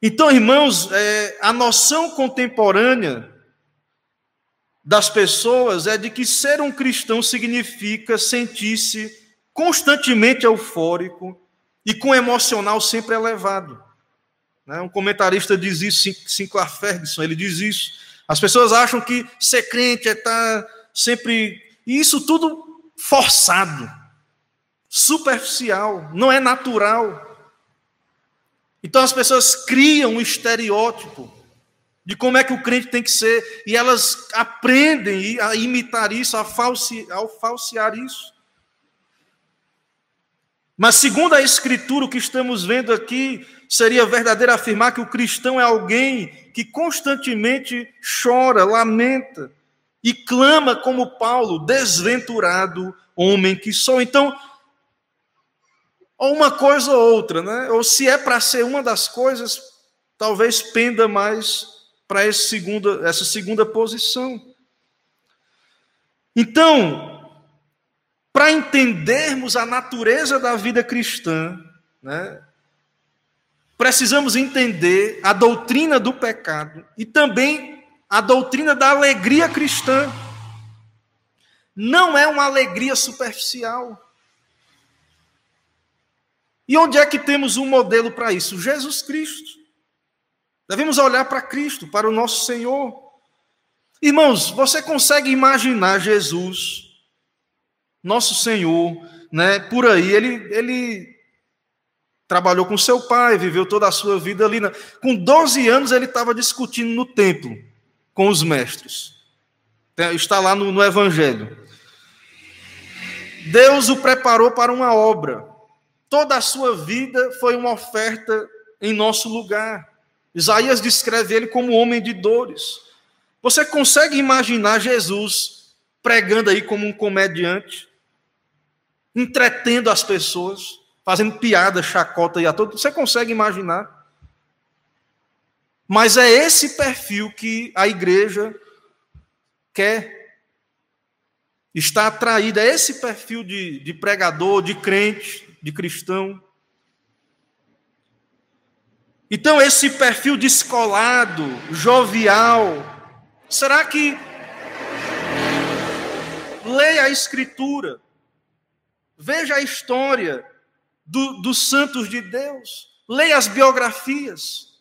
Então, irmãos, é, a noção contemporânea das pessoas é de que ser um cristão significa sentir-se constantemente eufórico, e com emocional sempre elevado. Né? Um comentarista diz isso, Sinclair Ferguson, ele diz isso. As pessoas acham que ser crente é estar sempre. E isso tudo forçado, superficial, não é natural. Então as pessoas criam um estereótipo de como é que o crente tem que ser, e elas aprendem a imitar isso, a falsear, a falsear isso. Mas, segundo a Escritura, o que estamos vendo aqui seria verdadeiro afirmar que o cristão é alguém que constantemente chora, lamenta e clama como Paulo, desventurado homem que sou. Então, ou uma coisa ou outra, né? Ou se é para ser uma das coisas, talvez penda mais para essa segunda, essa segunda posição. Então, para entendermos a natureza da vida cristã, né, precisamos entender a doutrina do pecado e também a doutrina da alegria cristã. Não é uma alegria superficial. E onde é que temos um modelo para isso? Jesus Cristo. Devemos olhar para Cristo, para o nosso Senhor. Irmãos, você consegue imaginar Jesus nosso Senhor, né, por aí, ele, ele trabalhou com seu pai, viveu toda a sua vida ali. Na... Com 12 anos, ele estava discutindo no templo com os mestres. Está lá no, no Evangelho. Deus o preparou para uma obra. Toda a sua vida foi uma oferta em nosso lugar. Isaías descreve ele como homem de dores. Você consegue imaginar Jesus pregando aí como um comediante? entretendo as pessoas, fazendo piada, chacota e a todo. Você consegue imaginar? Mas é esse perfil que a igreja quer. Está atraída, é esse perfil de, de pregador, de crente, de cristão. Então, esse perfil descolado, jovial, será que leia a Escritura? Veja a história do, dos santos de Deus. Leia as biografias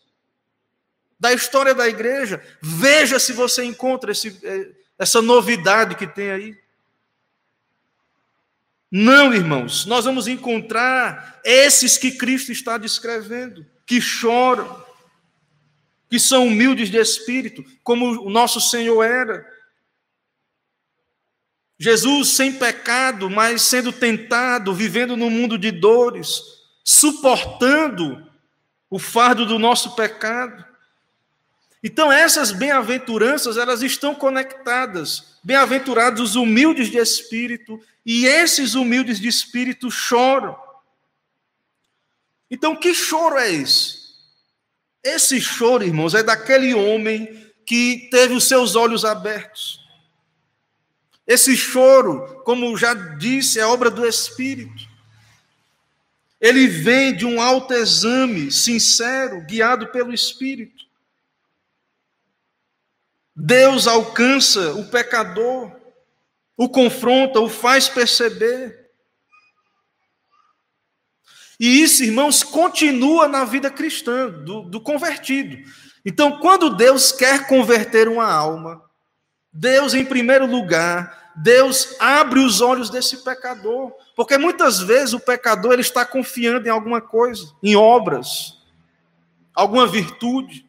da história da igreja. Veja se você encontra esse, eh, essa novidade que tem aí. Não, irmãos, nós vamos encontrar esses que Cristo está descrevendo, que choram, que são humildes de espírito, como o nosso Senhor era, Jesus sem pecado, mas sendo tentado, vivendo num mundo de dores, suportando o fardo do nosso pecado. Então essas bem-aventuranças, elas estão conectadas. Bem-aventurados os humildes de espírito, e esses humildes de espírito choram. Então que choro é esse? Esse choro, irmãos, é daquele homem que teve os seus olhos abertos esse choro, como já disse, é obra do Espírito. Ele vem de um autoexame sincero, guiado pelo Espírito. Deus alcança o pecador, o confronta, o faz perceber. E isso, irmãos, continua na vida cristã, do, do convertido. Então, quando Deus quer converter uma alma, Deus, em primeiro lugar, Deus abre os olhos desse pecador, porque muitas vezes o pecador ele está confiando em alguma coisa, em obras, alguma virtude.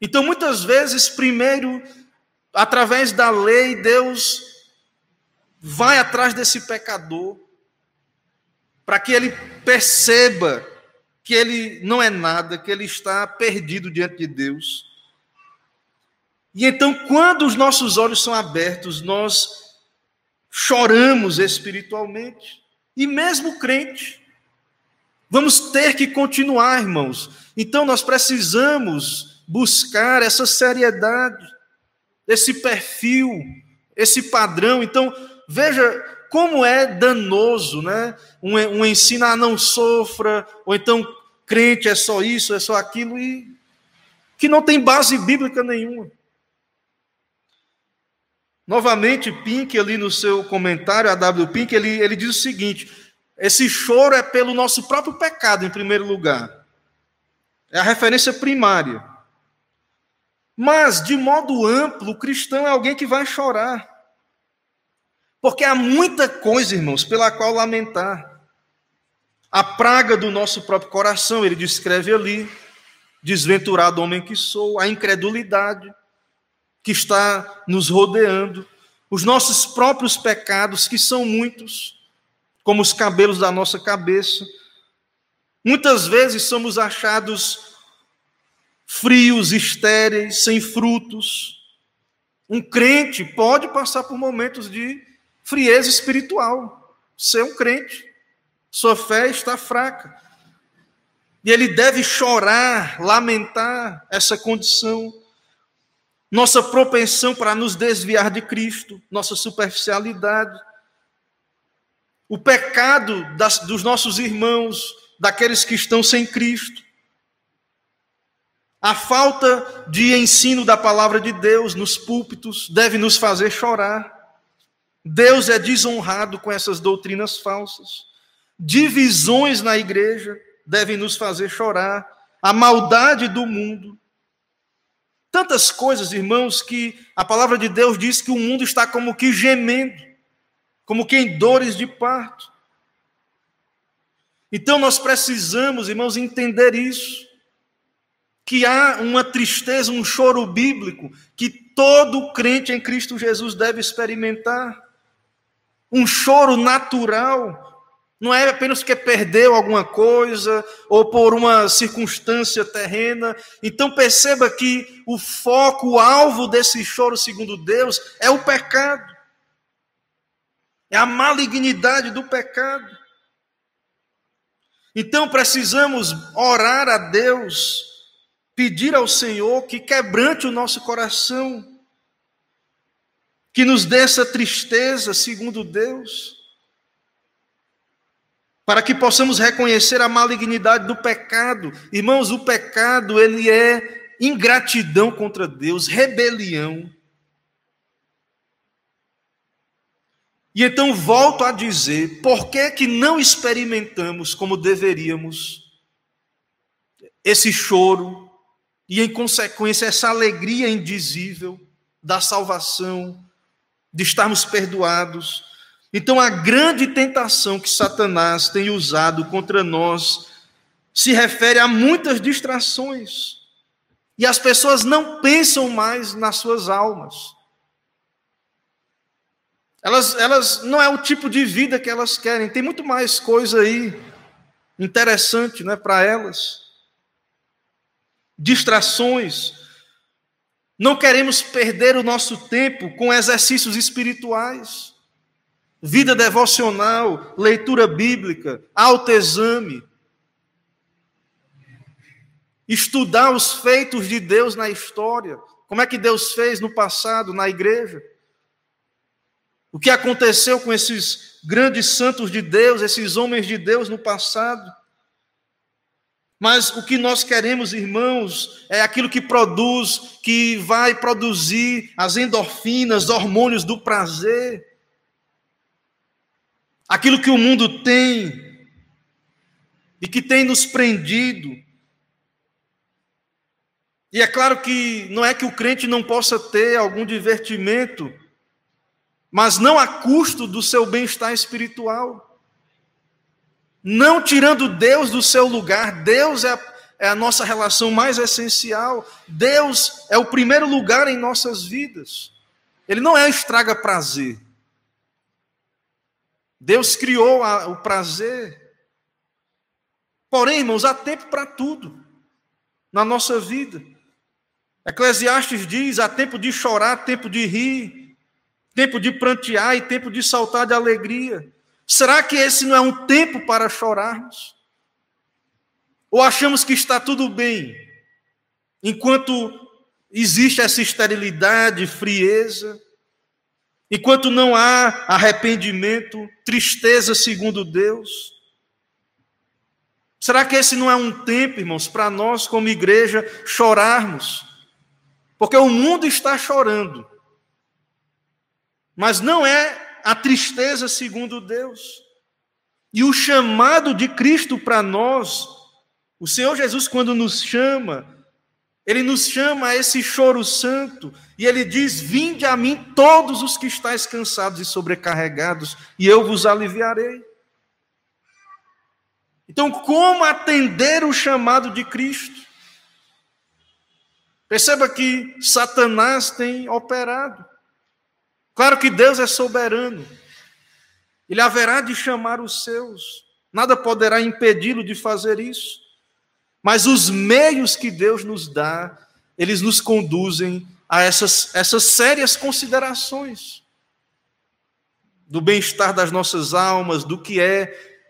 Então, muitas vezes, primeiro, através da lei, Deus vai atrás desse pecador, para que ele perceba que ele não é nada, que ele está perdido diante de Deus. E então, quando os nossos olhos são abertos, nós choramos espiritualmente, e mesmo crente, vamos ter que continuar, irmãos. Então, nós precisamos buscar essa seriedade, esse perfil, esse padrão. Então, veja como é danoso, né? Um, um ensino a não sofra, ou então crente é só isso, é só aquilo, e que não tem base bíblica nenhuma. Novamente, Pink, ali no seu comentário, a W. Pink, ele, ele diz o seguinte: esse choro é pelo nosso próprio pecado, em primeiro lugar. É a referência primária. Mas, de modo amplo, o cristão é alguém que vai chorar. Porque há muita coisa, irmãos, pela qual lamentar. A praga do nosso próprio coração, ele descreve ali, desventurado homem que sou, a incredulidade, que está nos rodeando, os nossos próprios pecados, que são muitos, como os cabelos da nossa cabeça. Muitas vezes somos achados frios, estéreis, sem frutos. Um crente pode passar por momentos de frieza espiritual, ser um crente. Sua fé está fraca. E ele deve chorar, lamentar essa condição nossa propensão para nos desviar de Cristo, nossa superficialidade, o pecado das, dos nossos irmãos, daqueles que estão sem Cristo, a falta de ensino da palavra de Deus nos púlpitos deve nos fazer chorar. Deus é desonrado com essas doutrinas falsas. Divisões na igreja devem nos fazer chorar. A maldade do mundo Tantas coisas, irmãos, que a palavra de Deus diz que o mundo está como que gemendo, como que em dores de parto. Então nós precisamos, irmãos, entender isso. Que há uma tristeza, um choro bíblico que todo crente em Cristo Jesus deve experimentar. Um choro natural, não é apenas porque perdeu alguma coisa ou por uma circunstância terrena. Então perceba que o foco, o alvo desse choro, segundo Deus, é o pecado. É a malignidade do pecado. Então precisamos orar a Deus, pedir ao Senhor que quebrante o nosso coração, que nos dê essa tristeza, segundo Deus para que possamos reconhecer a malignidade do pecado. Irmãos, o pecado, ele é ingratidão contra Deus, rebelião. E então volto a dizer, por que que não experimentamos como deveríamos esse choro e em consequência essa alegria indizível da salvação, de estarmos perdoados, então, a grande tentação que Satanás tem usado contra nós se refere a muitas distrações. E as pessoas não pensam mais nas suas almas. Elas, elas não é o tipo de vida que elas querem. Tem muito mais coisa aí interessante, né, para elas. Distrações. Não queremos perder o nosso tempo com exercícios espirituais. Vida devocional, leitura bíblica, autoexame, estudar os feitos de Deus na história, como é que Deus fez no passado, na igreja, o que aconteceu com esses grandes santos de Deus, esses homens de Deus no passado. Mas o que nós queremos, irmãos, é aquilo que produz, que vai produzir as endorfinas, hormônios do prazer. Aquilo que o mundo tem e que tem nos prendido. E é claro que não é que o crente não possa ter algum divertimento, mas não a custo do seu bem-estar espiritual não tirando Deus do seu lugar, Deus é a, é a nossa relação mais essencial, Deus é o primeiro lugar em nossas vidas, Ele não é estraga prazer. Deus criou a, o prazer. Porém, irmãos, há tempo para tudo na nossa vida. Eclesiastes diz: há tempo de chorar, tempo de rir, tempo de prantear e tempo de saltar de alegria. Será que esse não é um tempo para chorarmos? Ou achamos que está tudo bem, enquanto existe essa esterilidade, frieza, enquanto não há arrependimento, tristeza segundo Deus? Será que esse não é um tempo, irmãos, para nós, como igreja, chorarmos? Porque o mundo está chorando, mas não é a tristeza segundo Deus. E o chamado de Cristo para nós, o Senhor Jesus, quando nos chama, ele nos chama a esse choro santo, e ele diz: Vinde a mim todos os que estáis cansados e sobrecarregados, e eu vos aliviarei. Então, como atender o chamado de Cristo? Perceba que Satanás tem operado. Claro que Deus é soberano. Ele haverá de chamar os seus. Nada poderá impedi-lo de fazer isso. Mas os meios que Deus nos dá, eles nos conduzem a essas, essas sérias considerações do bem-estar das nossas almas, do que é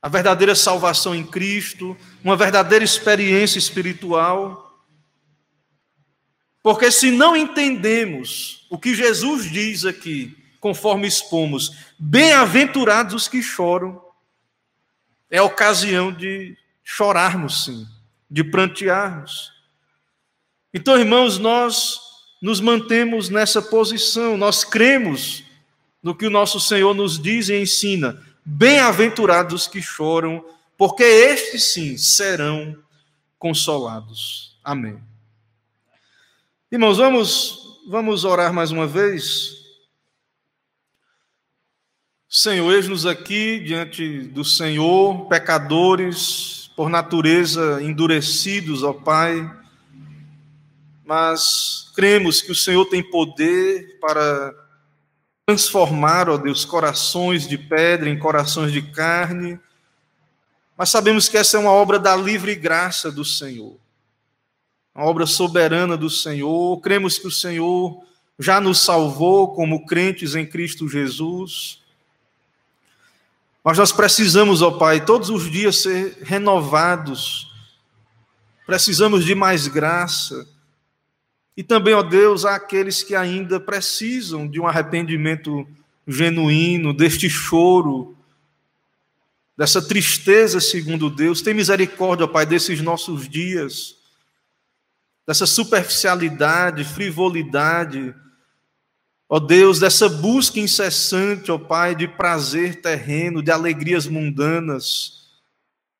a verdadeira salvação em Cristo, uma verdadeira experiência espiritual. Porque se não entendemos o que Jesus diz aqui, conforme expomos, bem-aventurados os que choram, é ocasião de chorarmos, sim, de prantearmos. Então, irmãos, nós nos mantemos nessa posição, nós cremos no que o nosso Senhor nos diz e ensina. Bem-aventurados os que choram, porque estes sim serão consolados. Amém. Irmãos, vamos, vamos orar mais uma vez. Senhor, eis-nos aqui diante do Senhor, pecadores, por natureza endurecidos, ó Pai, mas cremos que o Senhor tem poder para transformar, ó Deus, corações de pedra em corações de carne, mas sabemos que essa é uma obra da livre graça do Senhor a obra soberana do Senhor. Cremos que o Senhor já nos salvou como crentes em Cristo Jesus. Mas nós precisamos, ó Pai, todos os dias ser renovados. Precisamos de mais graça. E também, ó Deus, aqueles que ainda precisam de um arrependimento genuíno, deste choro, dessa tristeza segundo Deus. Tem misericórdia, ó Pai, desses nossos dias dessa superficialidade, frivolidade, ó Deus, dessa busca incessante, ó Pai, de prazer terreno, de alegrias mundanas,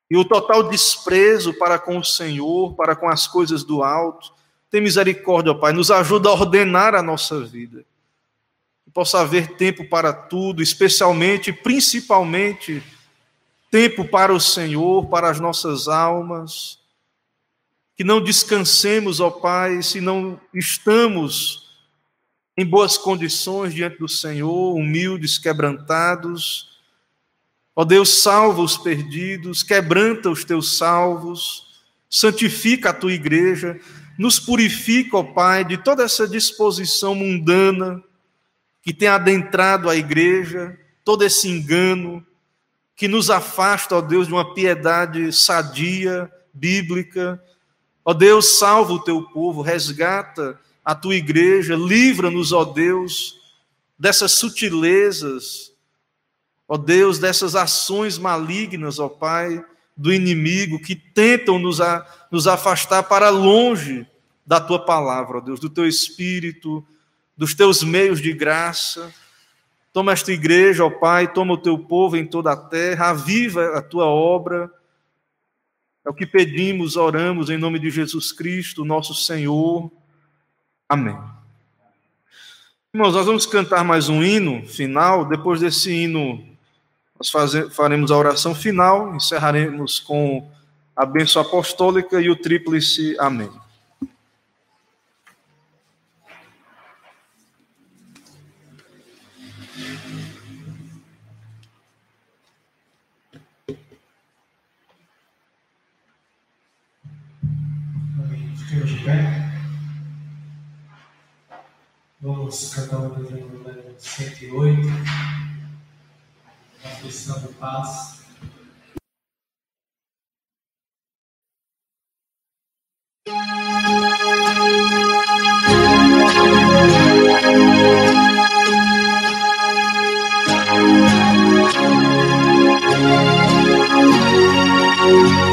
e o total desprezo para com o Senhor, para com as coisas do alto. Tem misericórdia, ó Pai, nos ajuda a ordenar a nossa vida. Que possa haver tempo para tudo, especialmente, principalmente, tempo para o Senhor, para as nossas almas que não descansemos, ó Pai, se não estamos em boas condições diante do Senhor, humildes, quebrantados. Ó Deus, salva os perdidos, quebranta os teus salvos, santifica a tua igreja, nos purifica, ó Pai, de toda essa disposição mundana que tem adentrado a igreja, todo esse engano que nos afasta, ó Deus, de uma piedade sadia, bíblica, Ó Deus, salva o teu povo, resgata a tua igreja, livra-nos, ó Deus, dessas sutilezas, ó Deus, dessas ações malignas, ó Pai, do inimigo que tentam nos, a, nos afastar para longe da tua palavra, ó Deus, do teu espírito, dos teus meios de graça. Toma esta igreja, ó Pai, toma o teu povo em toda a terra, aviva a tua obra. É o que pedimos, oramos em nome de Jesus Cristo, nosso Senhor. Amém. Irmãos, nós vamos cantar mais um hino final. Depois desse hino, nós faremos a oração final, encerraremos com a bênção apostólica e o tríplice Amém. pé. Vamos cantar o número número 108, Aflição Paz. Música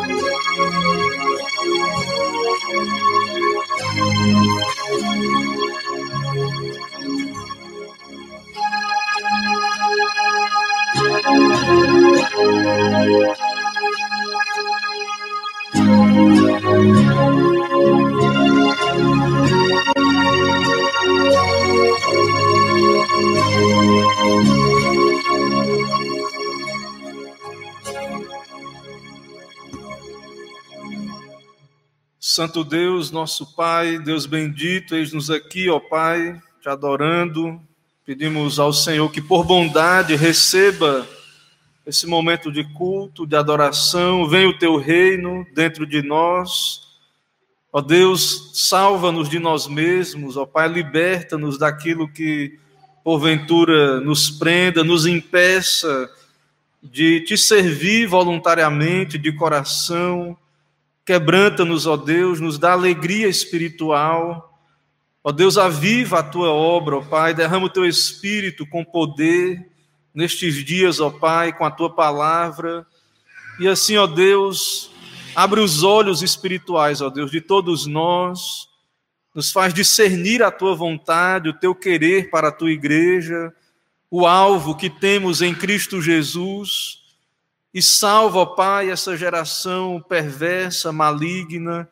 Santo Deus, nosso Pai, Deus bendito, eis-nos aqui, ó Pai, te adorando. Pedimos ao Senhor que, por bondade, receba esse momento de culto, de adoração. Venha o teu reino dentro de nós. Ó Deus, salva-nos de nós mesmos, ó Pai, liberta-nos daquilo que porventura nos prenda, nos impeça de te servir voluntariamente, de coração Quebranta-nos, ó Deus, nos dá alegria espiritual. Ó Deus, aviva a tua obra, ó Pai, derrama o teu espírito com poder nestes dias, ó Pai, com a tua palavra. E assim, ó Deus, abre os olhos espirituais, ó Deus, de todos nós, nos faz discernir a tua vontade, o teu querer para a tua igreja, o alvo que temos em Cristo Jesus e salva, ó Pai, essa geração perversa, maligna.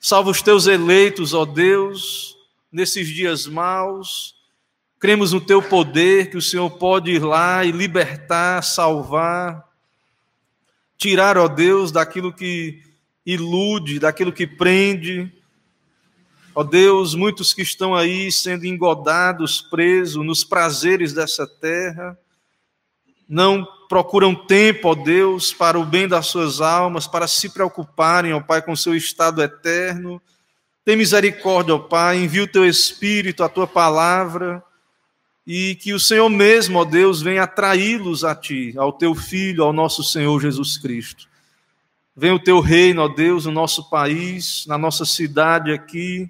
Salva os teus eleitos, ó Deus, nesses dias maus. Cremos no teu poder, que o Senhor pode ir lá e libertar, salvar, tirar, ó Deus, daquilo que ilude, daquilo que prende. Ó Deus, muitos que estão aí sendo engodados, presos nos prazeres dessa terra não procuram tempo, ó Deus, para o bem das suas almas, para se preocuparem, ó Pai, com o seu estado eterno. Tem misericórdia, ó Pai, envia o teu Espírito, a tua palavra, e que o Senhor mesmo, ó Deus, venha atraí-los a Ti, ao Teu Filho, ao nosso Senhor Jesus Cristo. Venha o Teu reino, ó Deus, no nosso país, na nossa cidade aqui,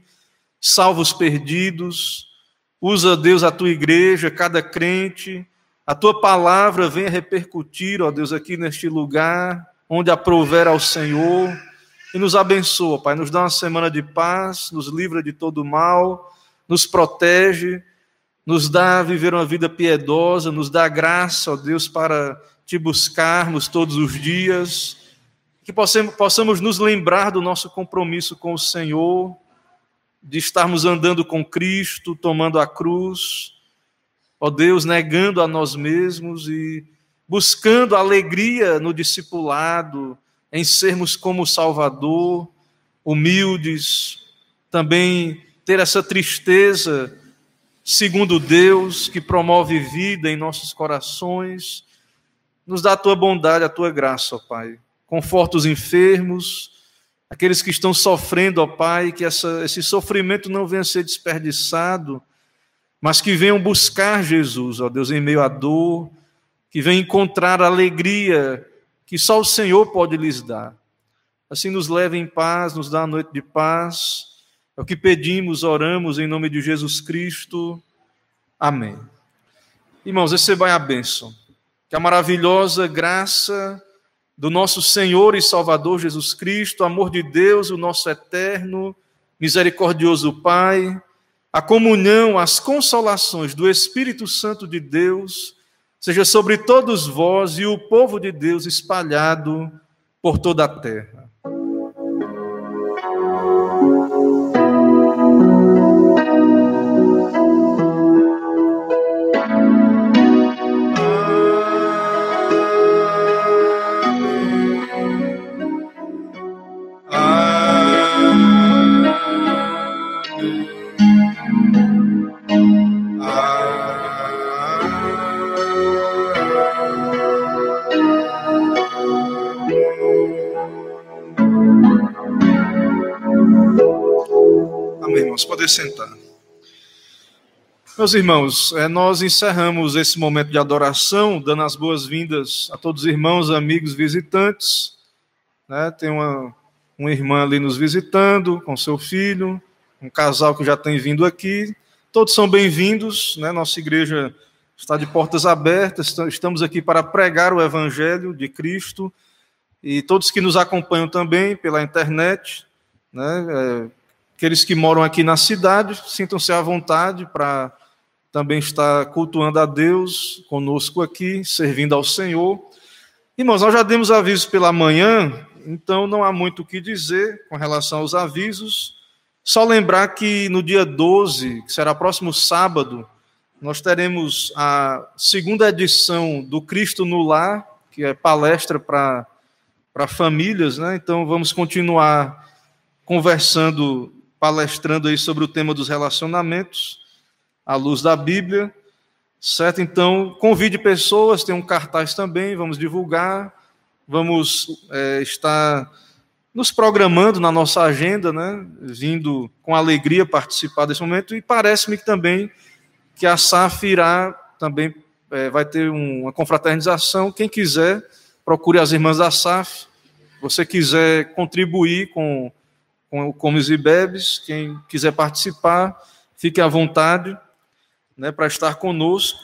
salva os perdidos, usa, Deus, a Tua igreja, cada crente, a tua palavra venha repercutir, ó Deus, aqui neste lugar, onde aprover ao Senhor, e nos abençoa, Pai. Nos dá uma semana de paz, nos livra de todo mal, nos protege, nos dá a viver uma vida piedosa, nos dá graça, ó Deus, para te buscarmos todos os dias, que possamos, possamos nos lembrar do nosso compromisso com o Senhor, de estarmos andando com Cristo, tomando a cruz ó Deus, negando a nós mesmos e buscando alegria no discipulado, em sermos como Salvador, humildes, também ter essa tristeza segundo Deus, que promove vida em nossos corações. Nos dá a tua bondade, a tua graça, ó Pai. Conforta os enfermos, aqueles que estão sofrendo, ó Pai, que essa, esse sofrimento não venha a ser desperdiçado mas que venham buscar Jesus, ó Deus, em meio à dor, que venham encontrar a alegria que só o Senhor pode lhes dar. Assim nos leve em paz, nos dá a noite de paz. É o que pedimos, oramos em nome de Jesus Cristo. Amém. Irmãos, recebam a bênção. Que a maravilhosa graça do nosso Senhor e Salvador Jesus Cristo, amor de Deus, o nosso eterno, misericordioso Pai, a comunhão, as consolações do Espírito Santo de Deus seja sobre todos vós e o povo de Deus espalhado por toda a terra. Meus irmãos, é, nós encerramos esse momento de adoração, dando as boas-vindas a todos os irmãos, amigos, visitantes. Né? Tem uma, uma irmã ali nos visitando, com seu filho, um casal que já tem vindo aqui. Todos são bem-vindos, né? nossa igreja está de portas abertas, estamos aqui para pregar o Evangelho de Cristo. E todos que nos acompanham também pela internet, né? É, Aqueles que moram aqui na cidade, sintam-se à vontade para também estar cultuando a Deus conosco aqui, servindo ao Senhor. Irmãos, nós já demos aviso pela manhã então não há muito o que dizer com relação aos avisos. Só lembrar que no dia 12, que será próximo sábado, nós teremos a segunda edição do Cristo no Lar, que é palestra para famílias, né? Então vamos continuar conversando, palestrando aí sobre o tema dos relacionamentos, à luz da Bíblia, certo? Então convide pessoas, tem um cartaz também, vamos divulgar, vamos é, estar nos programando na nossa agenda, né? Vindo com alegria participar desse momento e parece-me que também que a SAF irá também é, vai ter uma confraternização. Quem quiser, procure as irmãs da SAF. Você quiser contribuir com, com o Comes e Bebes, quem quiser participar, fique à vontade né, para estar conosco.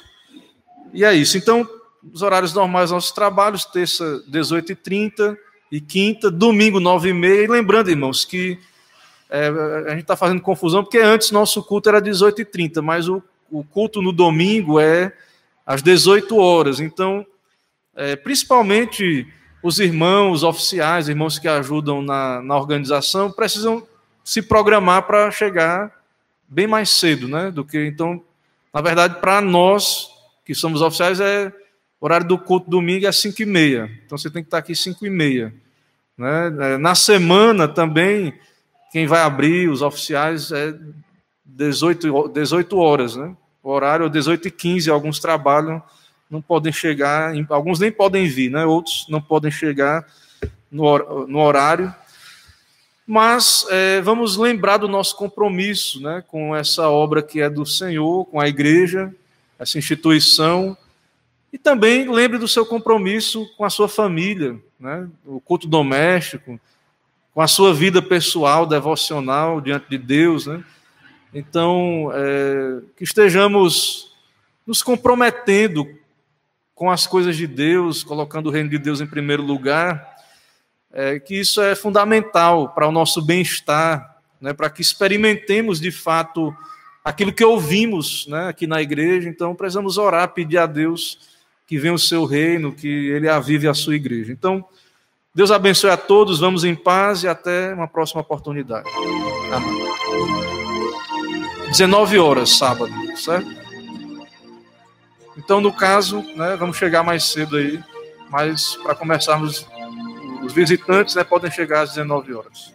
E é isso. Então, os horários normais dos nossos trabalhos, terça, 18h30 e quinta, domingo, 9h30. E lembrando, irmãos, que é, a gente está fazendo confusão, porque antes nosso culto era 18h30, mas o o culto no domingo é às 18 horas. Então, é, principalmente os irmãos oficiais, irmãos que ajudam na, na organização, precisam se programar para chegar bem mais cedo, né? Do que então, na verdade, para nós que somos oficiais é horário do culto domingo é 5 e meia. Então você tem que estar aqui 5 e meia. Né? É, na semana também, quem vai abrir os oficiais é 18, 18 horas, né? o horário 18 e 15, alguns trabalham, não podem chegar, alguns nem podem vir, né? outros não podem chegar no, no horário. Mas é, vamos lembrar do nosso compromisso né, com essa obra que é do Senhor, com a igreja, essa instituição, e também lembre do seu compromisso com a sua família, né, o culto doméstico, com a sua vida pessoal, devocional diante de Deus, né? Então, é, que estejamos nos comprometendo com as coisas de Deus, colocando o reino de Deus em primeiro lugar, é, que isso é fundamental para o nosso bem-estar, né, para que experimentemos de fato aquilo que ouvimos né, aqui na igreja. Então, precisamos orar, pedir a Deus que venha o seu reino, que ele avive a sua igreja. Então, Deus abençoe a todos, vamos em paz e até uma próxima oportunidade. Amém. 19 horas, sábado, certo? Então, no caso, né, vamos chegar mais cedo aí, mas para começarmos, os visitantes né, podem chegar às 19 horas.